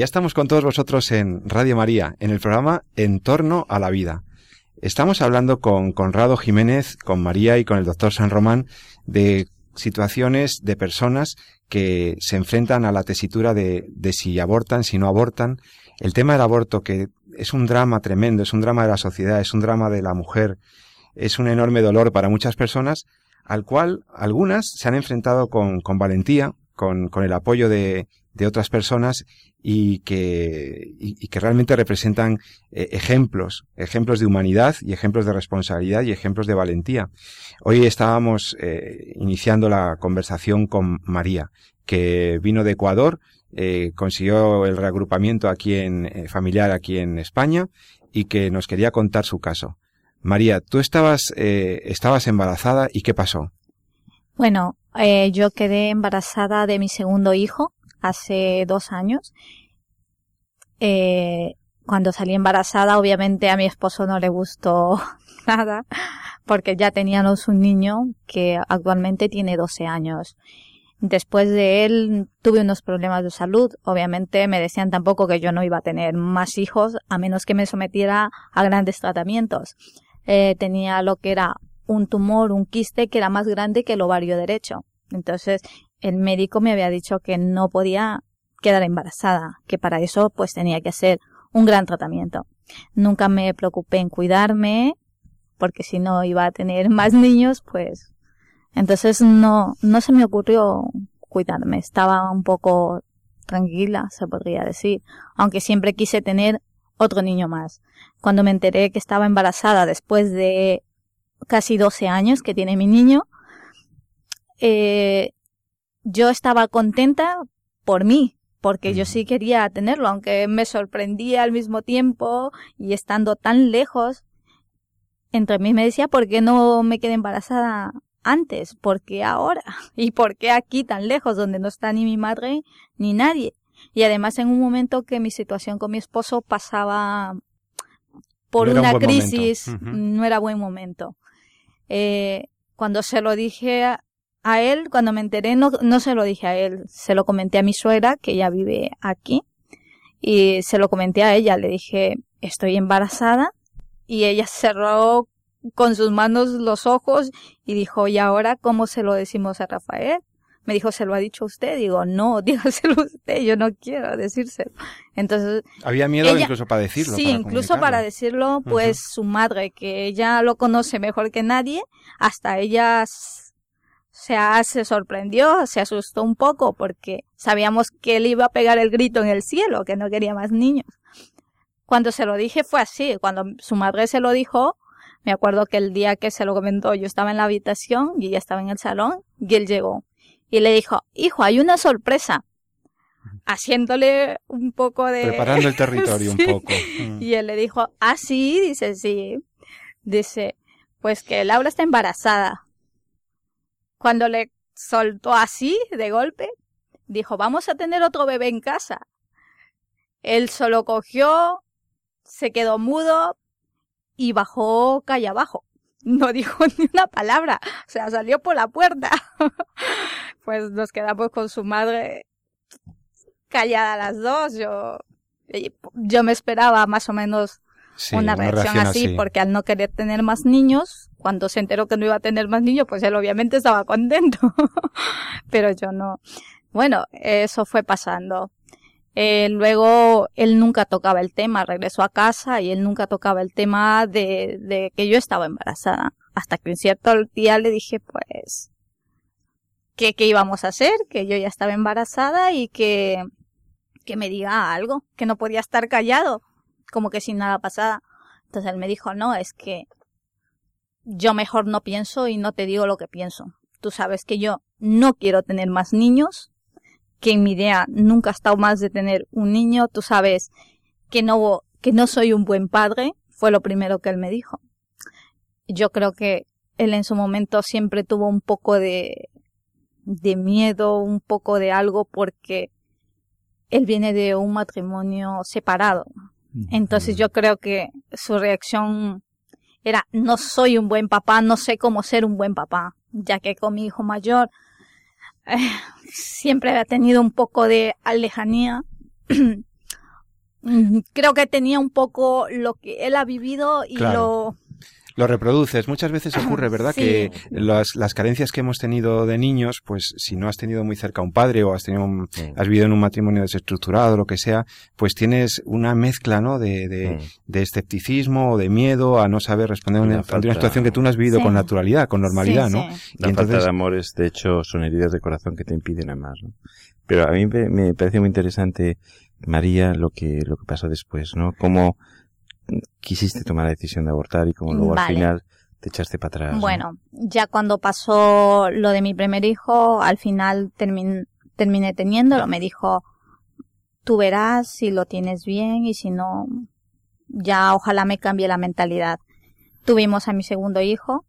ya estamos con todos vosotros en Radio María, en el programa En torno a la vida. Estamos hablando con Conrado Jiménez, con María y con el doctor San Román de situaciones de personas que se enfrentan a la tesitura de, de si abortan, si no abortan. El tema del aborto, que es un drama tremendo, es un drama de la sociedad, es un drama de la mujer, es un enorme dolor para muchas personas, al cual algunas se han enfrentado con, valentía, con el apoyo de, de otras personas y que, y, que realmente representan eh, ejemplos, ejemplos de humanidad y ejemplos de responsabilidad y ejemplos de valentía. Hoy estábamos eh, iniciando la conversación con María, que vino de Ecuador, eh, consiguió el reagrupamiento aquí en familiar aquí en España y que nos quería contar su caso. María, tú estabas estabas embarazada y qué pasó? Bueno, yo quedé embarazada de mi segundo hijo hace dos años. Eh, cuando salí embarazada, obviamente a mi esposo no le gustó nada, porque ya teníamos un niño que actualmente tiene 12 años. Después de él tuve unos problemas de salud. Obviamente me decían tampoco que yo no iba a tener más hijos a menos que me sometiera a grandes tratamientos. Eh, tenía lo que era un tumor, un quiste que era más grande que el ovario derecho. Entonces el médico me había dicho que no podía quedar embarazada, que para eso pues tenía que hacer un gran tratamiento. Nunca me preocupé en cuidarme, porque si no iba a tener más niños, pues entonces no, no se me ocurrió cuidarme. Estaba un poco tranquila, se podría decir, aunque siempre quise tener otro niño más. Cuando me enteré que estaba embarazada después de casi 12 años que tiene mi niño, eh, yo estaba contenta por mí, porque yo sí quería tenerlo, aunque me sorprendía al mismo tiempo y estando tan lejos, entre mí me decía, ¿por qué no me quedé embarazada antes? ¿Por qué ahora? ¿Y por qué aquí tan lejos, donde no está ni mi madre ni nadie? Y además en un momento que mi situación con mi esposo pasaba por una crisis, no era buen momento. Eh, cuando se lo dije a él, cuando me enteré, no, no se lo dije a él, se lo comenté a mi suegra, que ya vive aquí, y se lo comenté a ella, le dije, estoy embarazada, y ella cerró con sus manos los ojos y dijo, ¿y ahora cómo se lo decimos a Rafael? Me dijo, ¿se lo ha dicho usted? Digo, no, dígaselo usted, yo no quiero decírselo. Entonces. Había miedo incluso para decirlo. Sí, incluso para decirlo, pues su madre, que ella lo conoce mejor que nadie, hasta ella se, se sorprendió, se asustó un poco porque sabíamos que él iba a pegar el grito en el cielo, que no quería más niños. Cuando se lo dije fue así, cuando su madre se lo dijo, me acuerdo que el día que se lo comentó yo estaba en la habitación y ella estaba en el salón y él llegó y le dijo, hijo, hay una sorpresa. haciéndole un poco de... Preparando el territorio Sí. un poco. Mm. Y él le dijo, ah, sí, dice, sí. Dice, pues que Laura está embarazada. Cuando le soltó así, de golpe, dijo, vamos a tener otro bebé en casa. Él solo cogió, se quedó mudo y bajó calle abajo. No dijo ni una palabra, o sea, salió por la puerta. pues nos quedamos con su madre callada las dos. Yo, yo me esperaba más o menos Sí, una, reacción, así, porque al no querer tener más niños, cuando se enteró que no iba a tener más niños, pues él obviamente estaba contento. Pero yo no. Bueno, eso fue pasando. Eh, luego él nunca tocaba el tema, regresó a casa y él nunca tocaba el tema de, de que yo estaba embarazada. Hasta que un cierto día le dije, pues, que, que íbamos a hacer, que yo ya estaba embarazada y que, que me diga algo, que no podía estar callado como que sin nada pasada. Entonces él me dijo, no, es que yo mejor no pienso y no te digo lo que pienso. Tú sabes que yo no quiero tener más niños, que en mi idea nunca ha estado más de tener un niño. Tú sabes que no, que no soy un buen padre, fue lo primero que él me dijo. Yo creo que él en su momento siempre tuvo un poco de, de miedo, un poco de algo, porque él viene de un matrimonio separado. Entonces yo creo que su reacción era no soy un buen papá, no sé cómo ser un buen papá, ya que con mi hijo mayor eh, siempre ha tenido un poco de lejanía. creo que tenía un poco lo que él ha vivido y Claro. lo Lo reproduces. Muchas veces ocurre, ¿verdad? Sí. Que las, las carencias que hemos tenido de niños, pues si no has tenido muy cerca a un padre o has tenido un- Sí. has vivido en un matrimonio desestructurado lo que sea, pues tienes una mezcla, ¿no? De, de, de escepticismo o de miedo a no saber responder a una, Una ante una situación que tú no has vivido Sí. con naturalidad, con normalidad, Sí, ¿no? sí. Y La falta entonces, de amores, de hecho, son heridas de corazón que te impiden amar, ¿no? Pero a mí me, me parece muy interesante, María, lo que, lo que pasó después, ¿no? Cómo quisiste tomar la decisión de abortar y cómo luego al final te echaste para atrás. ¿no? Bueno, ya cuando pasó lo de mi primer hijo, al final termin- terminé teniéndolo. Me dijo, tú verás si lo tienes bien y si no, ya ojalá me cambie la mentalidad. Tuvimos a mi segundo hijo,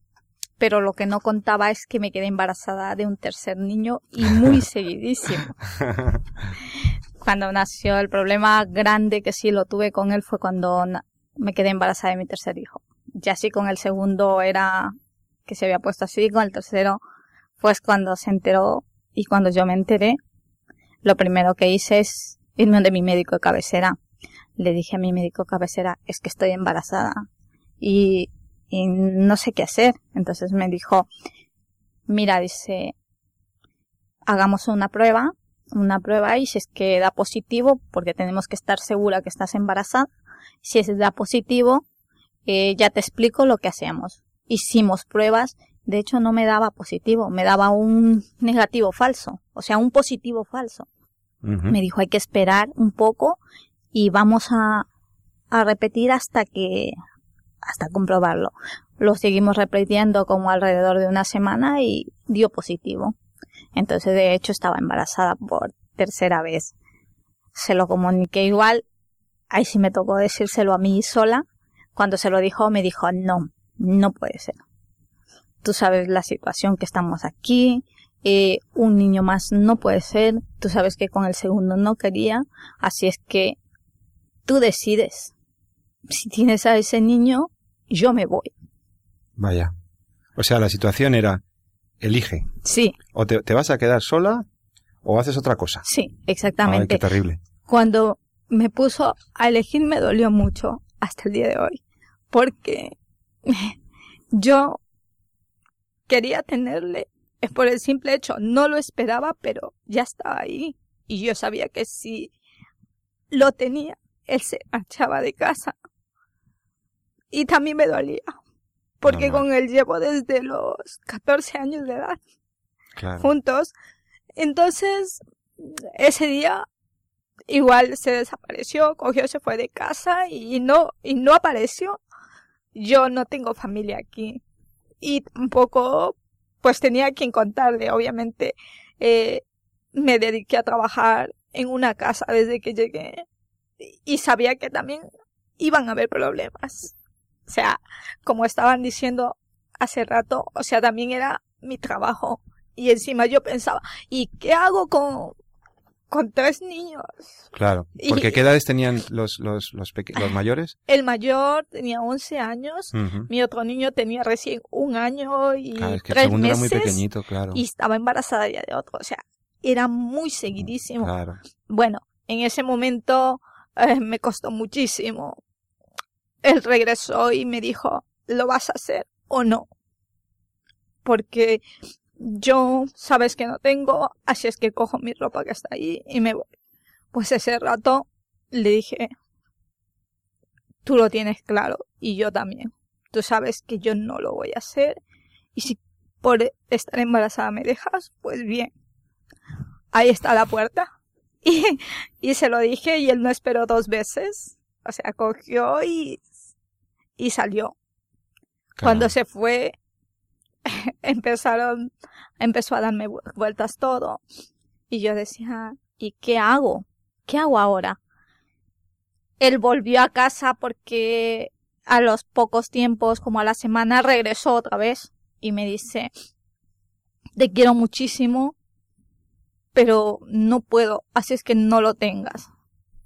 pero lo que no contaba es que me quedé embarazada de un tercer niño y muy seguidísimo. Cuando nació el problema grande que sí lo tuve con él fue cuando me quedé embarazada de mi tercer hijo. Ya sí con el segundo era que se había puesto así, con el tercero pues cuando se enteró y cuando yo me enteré, lo primero que hice es irme de mi médico de cabecera. Le dije a mi médico de cabecera, es que estoy embarazada y, y no sé qué hacer. Entonces me dijo, mira, dice, hagamos una prueba, una prueba y si es que da positivo, porque tenemos que estar segura que estás embarazada, si es da positivo, eh, ya te explico lo que hacemos. Hicimos pruebas, de hecho no me daba positivo, me daba un negativo falso, o sea, un positivo falso. Me dijo hay que esperar un poco y vamos a, a repetir hasta que, hasta comprobarlo. Lo seguimos repitiendo como alrededor de una semana y dio positivo. Entonces, de hecho, estaba embarazada por tercera vez. Se lo comuniqué igual. Ahí sí me tocó decírselo a mí sola. Cuando se lo dijo, me dijo, no, no puede ser. Tú sabes la situación que estamos aquí. eh, un niño más no puede ser. Tú sabes que con el segundo no quería. Así es que tú decides. Si tienes a ese niño, yo me voy. Vaya. O sea, la situación era, elige. Sí, O te, te vas a quedar sola o haces otra cosa. sí, Ay, exactamente. qué terrible. cuando me puso a elegir me dolió mucho hasta el día de hoy. Porque yo quería tenerle, es por el simple hecho, no lo esperaba, pero ya estaba ahí. Y yo sabía que si lo tenía, él se marchaba de casa. Y también me dolía. Porque con él llevo desde los 14 años de edad Claro. juntos. Entonces, ese día igual se desapareció, cogió, se fue de casa y no, y no apareció. Yo no tengo familia aquí. Y tampoco, pues tenía quien contarle, obviamente, eh, me dediqué a trabajar en una casa desde que llegué y sabía que también iban a haber problemas. O sea, como estaban diciendo hace rato, o sea, también era mi trabajo. Y encima yo pensaba, ¿y qué hago con, con tres niños? Claro. Porque Y- ¿qué edades tenían los, los, los, los mayores? El mayor tenía 11 años, mi otro niño tenía recién un año y Claro, es que el tres segundo era meses muy pequeñito, claro. y estaba embarazada ya de otro. O sea, era muy seguidísimo. Claro. Bueno, en ese momento eh, me costó muchísimo. Él regresó y me dijo, ¿lo vas a hacer o no? Porque yo, sabes que no tengo, así es que cojo mi ropa que está ahí y me voy. Pues ese rato le dije, tú lo tienes claro y yo también. Tú sabes que yo no lo voy a hacer y si por estar embarazada me dejas, pues bien. Ahí está la puerta. Y, y se lo dije y él no esperó dos veces. O sea, cogió y, y salió. Cuando se fue, empezaron, empezó a darme vu- vueltas todo. Y yo decía, ¿y qué hago? ¿Qué hago ahora? Él volvió a casa porque a los pocos tiempos, como a la semana, regresó otra vez y me dice, te quiero muchísimo, pero no puedo, así es que no lo tengas.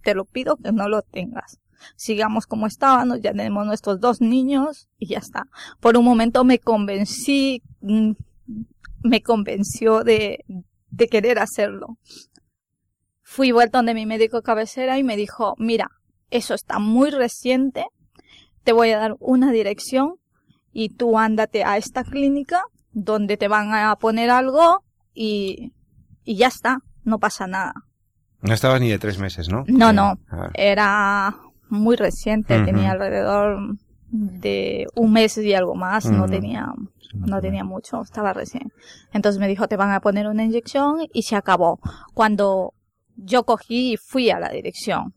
Te lo pido que no lo tengas. Sigamos como estábamos, ya tenemos nuestros dos niños y ya está. Por un momento me convencí, mm, me convenció de, de querer hacerlo. Fui vuelta donde mi médico cabecera y me dijo, mira, eso está muy reciente, te voy a dar una dirección y tú ándate a esta clínica donde te van a poner algo y, y ya está, no pasa nada. No estabas ni de tres meses, ¿no? No, no. Ah, Era muy reciente, tenía alrededor de un mes y algo más, no tenía, no tenía mucho, estaba recién. Entonces me dijo, te van a poner una inyección y se acabó. Cuando yo cogí y fui a la dirección,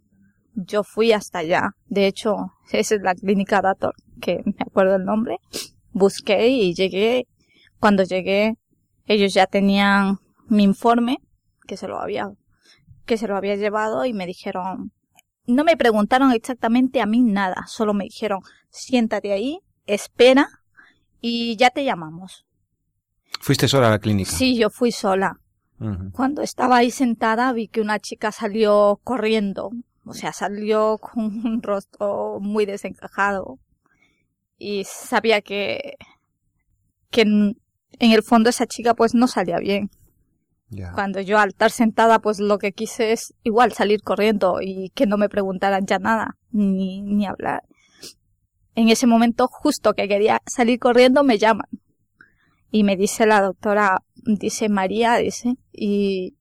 yo fui hasta allá. De hecho, esa es la clínica Dator, que me acuerdo el nombre. Busqué y llegué. Cuando llegué, ellos ya tenían mi informe, que se lo había, que se lo había llevado y me dijeron, no me preguntaron exactamente a mí nada, solo me dijeron, siéntate ahí, espera y ya te llamamos. ¿Fuiste sola a la clínica? Sí, yo fui sola. Cuando estaba ahí sentada vi que una chica salió corriendo, o sea, salió con un rostro muy desencajado y sabía que que en, en el fondo esa chica pues no salía bien. Cuando yo al estar sentada pues lo que quise es igual salir corriendo y que no me preguntaran ya nada, ni, ni hablar. En ese momento justo que quería salir corriendo me llaman y me dice la doctora, dice María, dice, y,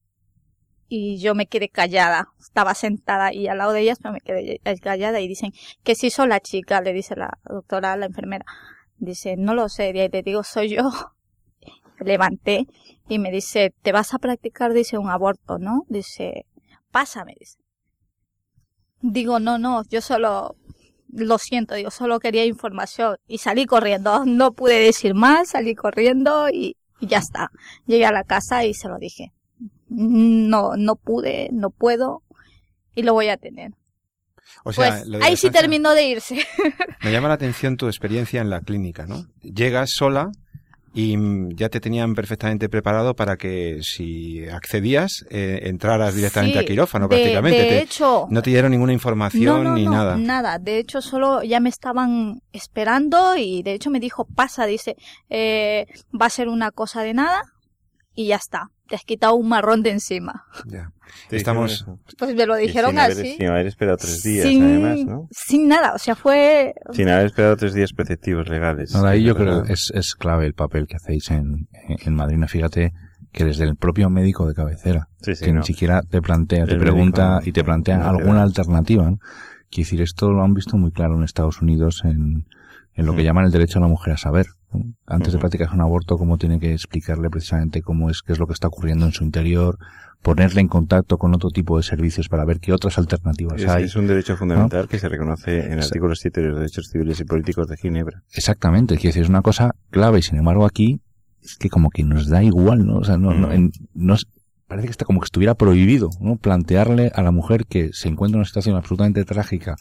y yo me quedé callada. Estaba sentada ahí al lado de ellas, pero me quedé callada y dicen, ¿qué se hizo la chica? Le dice la doctora la enfermera. Dice, no lo sé, y te digo, soy yo. Levanté y me dice, ¿te vas a practicar? Dice, un aborto, ¿no? Dice, pásame, dice. Digo, no, no, yo solo, lo siento, digo, solo quería información y salí corriendo. No pude decir más, salí corriendo y, y ya está. Llegué a la casa y se lo dije. No, no pude, no puedo y lo voy a tener. O sea, Pues ahí sí terminó de irse. Me llama la atención tu experiencia en la clínica, ¿no? Llegas sola y mm, ya te tenían perfectamente preparado para que si accedías eh, entraras directamente Sí, a quirófano de- prácticamente. De, Te- hecho, no te dieron ninguna información no, no, ni no, nada. Nada, de hecho solo ya me estaban esperando y de hecho me dijo, pasa, dice, eh, va a ser una cosa de nada y ya está, te has quitado un marrón de encima. Ya. Te Estamos-. Pues me lo dijeron sin haber- así. sin haber esperado tres días, sin, además, ¿no? sin nada, o sea, fue... Sin haber esperado tres días preceptivos legales. Nada, ahí yo creo que es, es clave el papel que hacéis en, en Madrina. Fíjate que desde el propio médico de cabecera, Sí, sí, que no. ni siquiera te plantea, te El pregunta médico y te plantea no te alguna da. alternativa. ¿no? Quiero decir, esto lo han visto muy claro en Estados Unidos en, en lo que Mm. llaman el derecho a la mujer a saber. Antes de practicar un aborto, cómo tiene que explicarle precisamente cómo es, qué es lo que está ocurriendo en su interior, ponerle en contacto con otro tipo de servicios para ver qué otras alternativas Es, hay. es un derecho fundamental que se reconoce en el artículo 7 de los derechos civiles y políticos de Ginebra. Exactamente, quiero decir, es una cosa clave y sin embargo aquí es que como que nos da igual, ¿no? O sea, no, no, en- no es- parece que está como que estuviera prohibido, ¿no? Plantearle a la mujer que se encuentra en una situación absolutamente trágica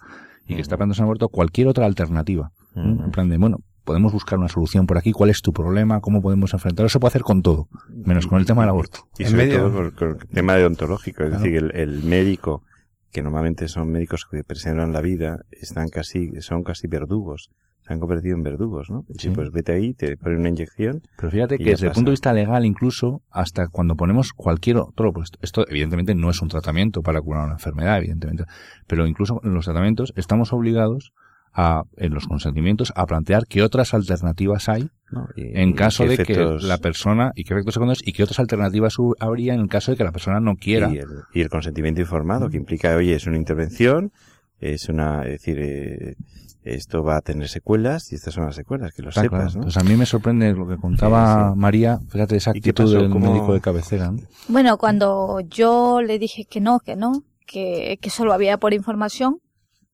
y que está planteando muerto cualquier otra alternativa. En plan de, bueno, podemos buscar una solución por aquí, cuál es tu problema, cómo podemos enfrentarlo. Eso puede hacer con todo, menos con el tema del aborto. Y sobre todo con, el tema deontológico, es decir, el, el, médico, que normalmente son médicos que preservan la vida, están casi, son casi verdugos se han convertido en verdugos, ¿no? Sí. pues vete ahí, te ponen una inyección. Pero fíjate que desde el punto de vista legal, incluso, hasta cuando ponemos cualquier otro, pues esto evidentemente no es un tratamiento para curar una enfermedad, evidentemente, pero incluso en los tratamientos estamos obligados a, en los consentimientos, a plantear qué otras alternativas hay en caso de que la persona, y qué efectos secundarios, y qué otras alternativas habría en el caso de que la persona no quiera. Y el, consentimiento informado, que implica, oye, es una intervención, es una, es decir, eh, esto va a tener secuelas y estas son las secuelas, que lo sepas, ¿no? Pues a mí me sorprende lo que contaba María, fíjate esa actitud del médico de cabecera. Bueno, cuando yo le dije que no, que no, que, que solo había por información,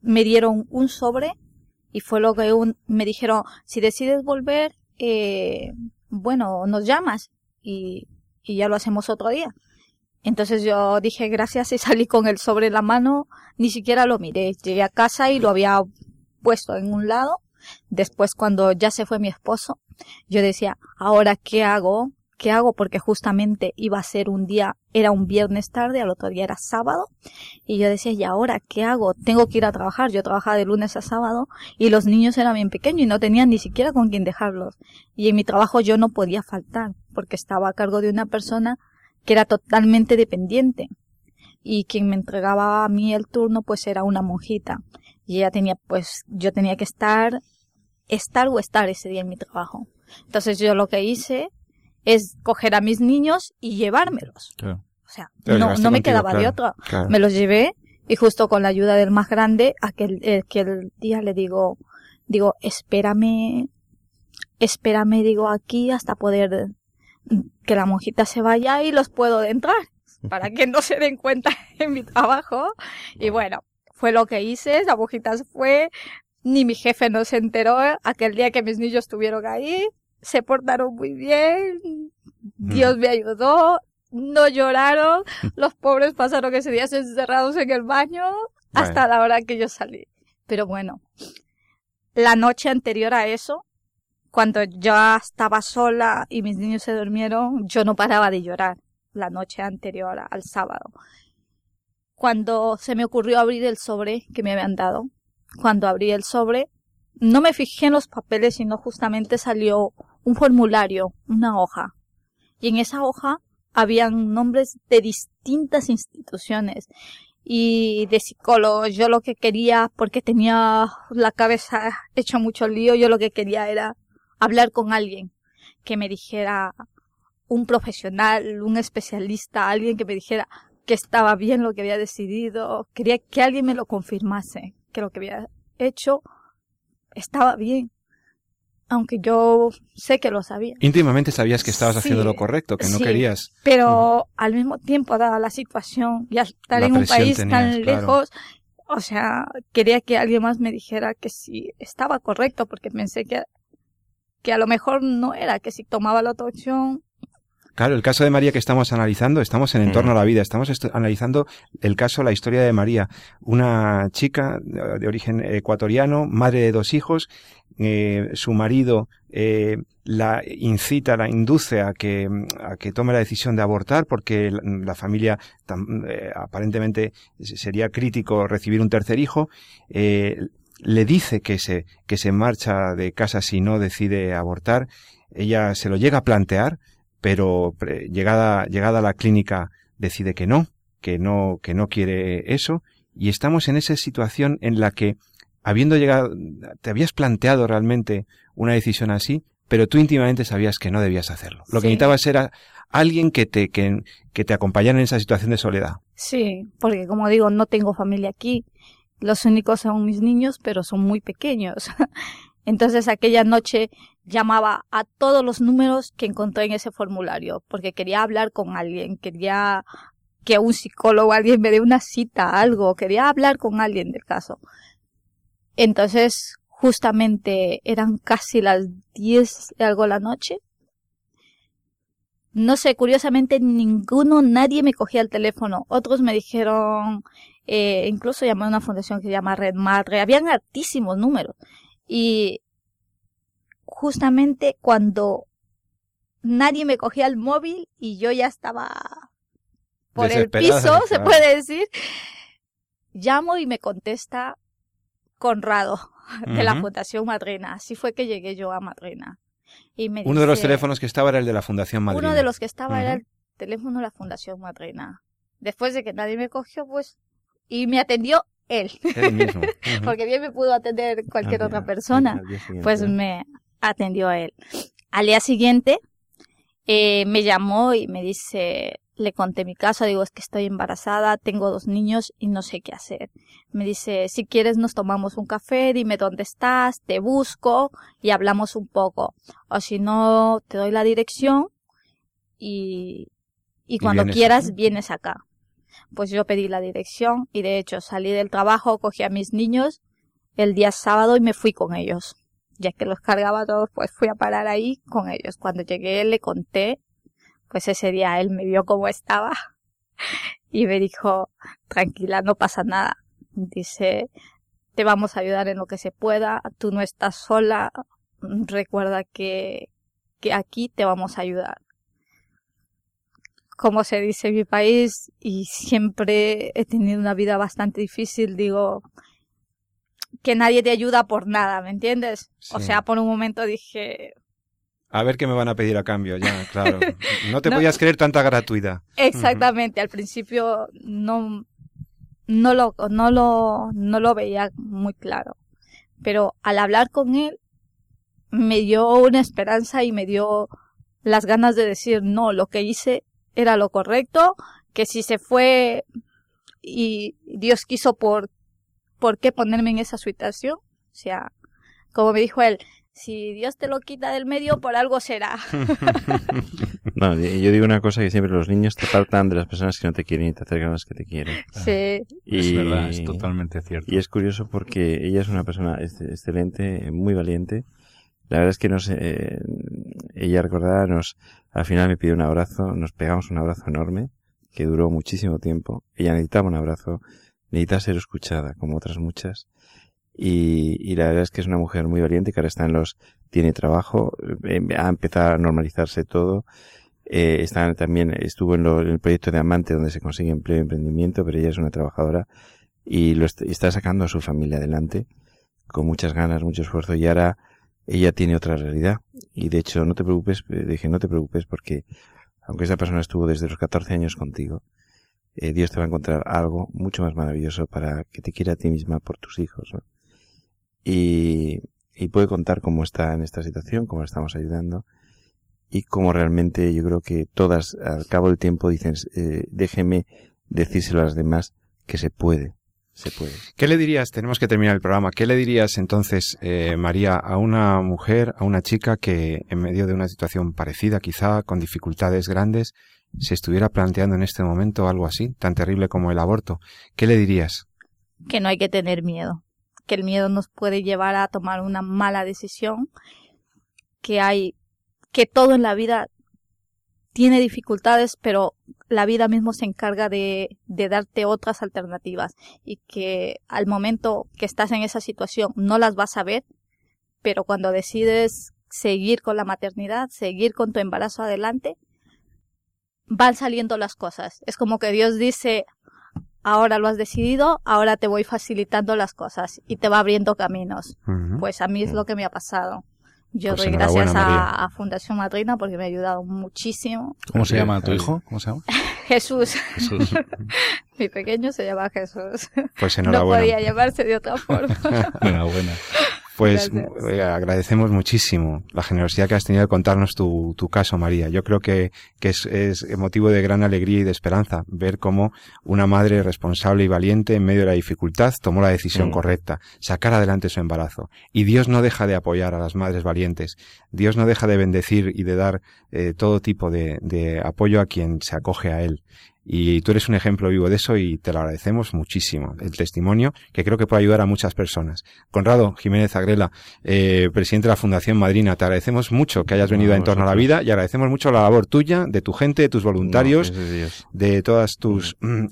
me dieron un sobre y fue lo que me dijeron, si decides volver, eh, bueno, nos llamas y, y ya lo hacemos otro día. Entonces yo dije gracias y salí con el sobre en la mano, ni siquiera lo miré. Llegué a casa y lo había puesto en un lado. Después cuando ya se fue mi esposo, yo decía, ahora qué hago, qué hago porque justamente iba a ser un día, era un viernes tarde, al otro día era sábado, y yo decía, ¿y ahora qué hago? Tengo que ir a trabajar, yo trabajaba de lunes a sábado, y los niños eran bien pequeños y no tenían ni siquiera con quién dejarlos. Y en mi trabajo yo no podía faltar, porque estaba a cargo de una persona que era totalmente dependiente. Y quien me entregaba a mí el turno pues era una monjita y ella tenía, pues, yo tenía que estar, estar o estar ese día en mi trabajo. Entonces yo lo que hice es coger a mis niños y llevármelos. O sea, no, no me quedaba de otra. Me los llevé y justo con la ayuda del más grande, aquel, aquel día le digo, digo, espérame, espérame, digo, aquí hasta poder que la monjita se vaya y los puedo entrar para que no se den cuenta en mi trabajo. Y bueno, fue lo que hice, la monjita se fue, ni mi jefe no se enteró aquel día que mis niños estuvieron ahí, se portaron muy bien, Dios me ayudó, no lloraron, los pobres pasaron ese día encerrados en el baño hasta la hora que yo salí. Pero bueno, la noche anterior a eso, cuando ya estaba sola y mis niños se durmieron, yo no paraba de llorar la noche anterior al sábado cuando se me ocurrió abrir el sobre que me habían dado. Cuando abrí el sobre, no me fijé en los papeles, sino justamente salió un formulario, una hoja. Y en esa hoja habían nombres de distintas instituciones y de psicólogos. Yo lo que quería, porque tenía la cabeza hecho mucho lío, yo lo que quería era hablar con alguien que me dijera un profesional, un especialista, alguien que me dijera que estaba bien lo que había decidido, quería que alguien me lo confirmase, que lo que había hecho estaba bien. Aunque yo sé que lo sabía. Íntimamente sabías que estabas haciendo lo correcto, que no querías. Pero al mismo tiempo, dada la situación y estar en un país tan lejos, o sea, quería que alguien más me dijera que sí estaba correcto, porque pensé que, que a lo mejor no era, que si tomaba la otra opción, Claro, el caso de María que estamos analizando, estamos en entorno a la vida, estamos analizando el caso, la historia de María, una chica de origen ecuatoriano, madre de dos hijos, eh, su marido eh, la incita, la induce a que, a que tome la decisión de abortar porque la, familia eh, aparentemente sería crítico recibir un tercer hijo. le dice que se, que se marcha de casa si no decide abortar. Ella se lo llega a plantear, pero llegada, llegada a la clínica decide que no, que no, que no quiere eso, y estamos en esa situación en la que, habiendo llegado, te habías planteado realmente una decisión así, pero tú íntimamente sabías que no debías hacerlo. Lo que necesitabas era alguien que te, que, que te acompañara en esa situación de soledad. Sí, porque como digo, no tengo familia aquí. Los únicos son mis niños, pero son muy pequeños. Entonces aquella noche llamaba a todos los números que encontré en ese formulario, porque quería hablar con alguien, quería que un psicólogo, alguien me dé una cita, algo, quería hablar con alguien del caso. Entonces, justamente eran casi las diez de algo la noche. no sé, curiosamente ninguno, nadie me cogía el teléfono. Otros me dijeron, eh, incluso llamé a una fundación que se llama Red Madre, habían altísimos números. Y justamente cuando nadie me cogía el móvil y yo ya estaba por el piso, se puede decir, llamo y me contesta Conrado de la Fundación Madrina. Así fue que llegué yo a Madrina. Y me uno de los teléfonos que estaba era el de la Fundación Madrina. Uno de los que estaba era el teléfono de la Fundación Madrina. Después de que nadie me cogió, pues, y me atendió él. Él mismo. Porque bien me pudo atender cualquier otra persona. Pues me atendió a él. Al día siguiente, eh, me llamó y me dice, le conté mi caso, digo, es que estoy embarazada, tengo dos niños y no sé qué hacer. Me dice, si quieres nos tomamos un café, dime dónde estás, te busco y hablamos un poco. O si no, te doy la dirección y, y cuando quieras vienes acá. Pues yo pedí la dirección y de hecho salí del trabajo, cogí a mis niños el día sábado y me fui con ellos. Ya que los cargaba todos, pues fui a parar ahí con ellos. Cuando llegué le conté pues ese día él me vio como estaba y me dijo, tranquila, no pasa nada. Dice, te vamos a ayudar en lo que se pueda, tú no estás sola, recuerda que, que aquí te vamos a ayudar. Como se dice en mi país, y siempre he tenido una vida bastante difícil, digo, que nadie te ayuda por nada, ¿me entiendes? O sea, por un momento dije, a ver qué me van a pedir a cambio, ya, claro. No te podías creer tanta gratuidad. Exactamente, al principio no, no, lo, no, lo, no lo veía muy claro. Pero al hablar con él, me dio una esperanza y me dio las ganas de decir, no, lo que hice era lo correcto, que si se fue y Dios quiso por, por qué ponerme en esa situación, o sea, como me dijo él, si Dios te lo quita del medio, por algo será. no, yo digo una cosa que siempre los niños te faltan de las personas que no te quieren y te acercan a las que te quieren. Sí. Y, es verdad, es totalmente cierto. Y es curioso porque ella es una persona excelente, muy valiente. La verdad es que nos, eh, ella recordará, nos, al final me pidió un abrazo, nos pegamos un abrazo enorme, que duró muchísimo tiempo. Ella necesitaba un abrazo, necesitaba ser escuchada, como otras muchas y, y, la verdad es que es una mujer muy valiente que ahora está en los, tiene trabajo, eh, ha empezado a normalizarse todo, eh, está también, estuvo en, el proyecto de Amante donde se consigue empleo y emprendimiento, pero ella es una trabajadora y lo está sacando a su familia adelante con muchas ganas, mucho esfuerzo y ahora ella tiene otra realidad y de hecho no te preocupes, eh, dije no te preocupes porque aunque esa persona estuvo desde los 14 años contigo, eh, Dios te va a encontrar algo mucho más maravilloso para que te quiera a ti misma por tus hijos. y, y puede contar cómo está en esta situación, cómo estamos ayudando y cómo realmente yo creo que todas al cabo del tiempo dicen eh, déjeme decírselo a las demás que se puede, se puede. ¿Qué le dirías, tenemos que terminar el programa, qué le dirías entonces, eh, María, a una mujer, a una chica que en medio de una situación parecida, quizá con dificultades grandes, se estuviera planteando en este momento algo así, tan terrible como el aborto? ¿Qué le dirías? Que no hay que tener miedo, que el miedo nos puede llevar a tomar una mala decisión, que hay, que todo en la vida tiene dificultades, pero la vida mismo se encarga de, de, darte otras alternativas y que al momento que estás en esa situación no las vas a ver, pero cuando decides seguir con la maternidad, seguir con tu embarazo adelante, van saliendo las cosas. Es como que Dios dice, ahora lo has decidido, ahora te voy facilitando las cosas y te va abriendo caminos. Pues a mí es lo que me ha pasado. Yo pues doy gracias a, Fundación Madrina porque me ha ayudado muchísimo. ¿Cómo se llama tu hijo? ¿Cómo se llama? Jesús. Jesús. Mi pequeño se llama Jesús. Pues enhorabuena. No podía llamarse de otra forma. enhorabuena. Pues eh, agradecemos muchísimo la generosidad que has tenido de contarnos tu, tu caso, María. Yo creo que, que es, es, motivo de gran alegría y de esperanza ver cómo una madre responsable y valiente en medio de la dificultad tomó la decisión mm. correcta, sacar adelante su embarazo. Y Dios no deja de apoyar a las madres valientes. Dios no deja de bendecir y de dar eh, todo tipo de, de apoyo a quien se acoge a Él. Y tú eres un ejemplo vivo de eso y te lo agradecemos muchísimo, el testimonio que creo que puede ayudar a muchas personas. Conrado Jiménez Agrela, eh, presidente de la Fundación Madrina, te agradecemos mucho que hayas venido a En torno a la vida y agradecemos mucho la labor tuya, de tu gente, de tus voluntarios, de todas tus... Mm,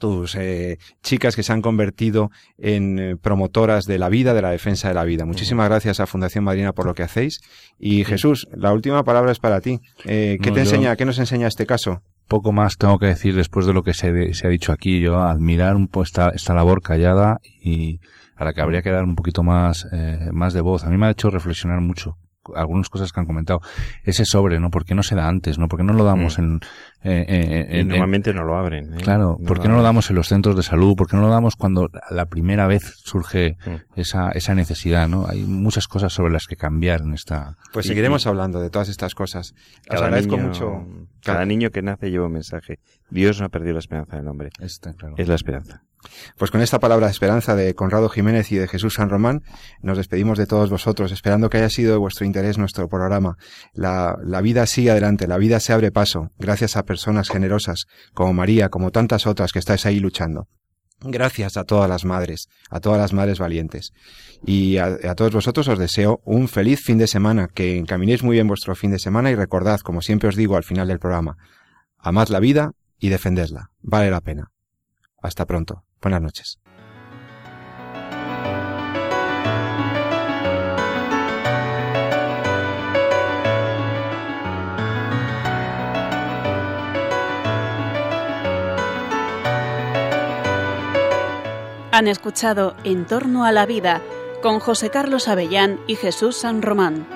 tus eh, chicas que se han convertido en eh, promotoras de la vida, de la defensa de la vida. Muchísimas gracias a Fundación Madrina por lo que hacéis. Y Jesús, la última palabra es para ti. Eh, ¿Qué te enseña, qué nos enseña este caso? Poco más tengo que decir después de lo que se, se ha dicho aquí. Yo admirar un poco esta, esta labor callada y a la que habría que dar un poquito más, más de voz. A mí me ha hecho reflexionar mucho algunas cosas que han comentado. Ese sobre, ¿no? ¿Por qué no se da antes, no? ¿Por qué no lo damos mm. en, eh, eh, en, Normalmente no lo abren. ¿eh? Claro, ¿por qué no lo damos en los centros de salud? ¿Por qué no lo damos cuando la primera vez surge mm. esa, esa necesidad, no? Hay muchas cosas sobre las que cambiar en esta... Pues seguiremos hablando de todas estas cosas. Os agradezco mucho. Cada niño que nace lleva un mensaje. Dios no ha perdido la esperanza del hombre. claro. Es la esperanza. Pues con esta palabra de esperanza de Conrado Jiménez y de Jesús San Román, nos despedimos de todos vosotros, esperando que haya sido de vuestro interés nuestro programa. La, la vida sigue adelante, la vida se abre paso, gracias a personas generosas, como María, como tantas otras que estáis ahí luchando. Gracias a todas las madres, a todas las madres valientes. Y a, a, todos vosotros os deseo un feliz fin de semana, que encaminéis muy bien vuestro fin de semana y recordad, como siempre os digo al final del programa, amad la vida y defendedla. Vale la pena. Hasta pronto. Buenas noches. Han escuchado En torno a la vida con José Carlos Avellán y Jesús San Román.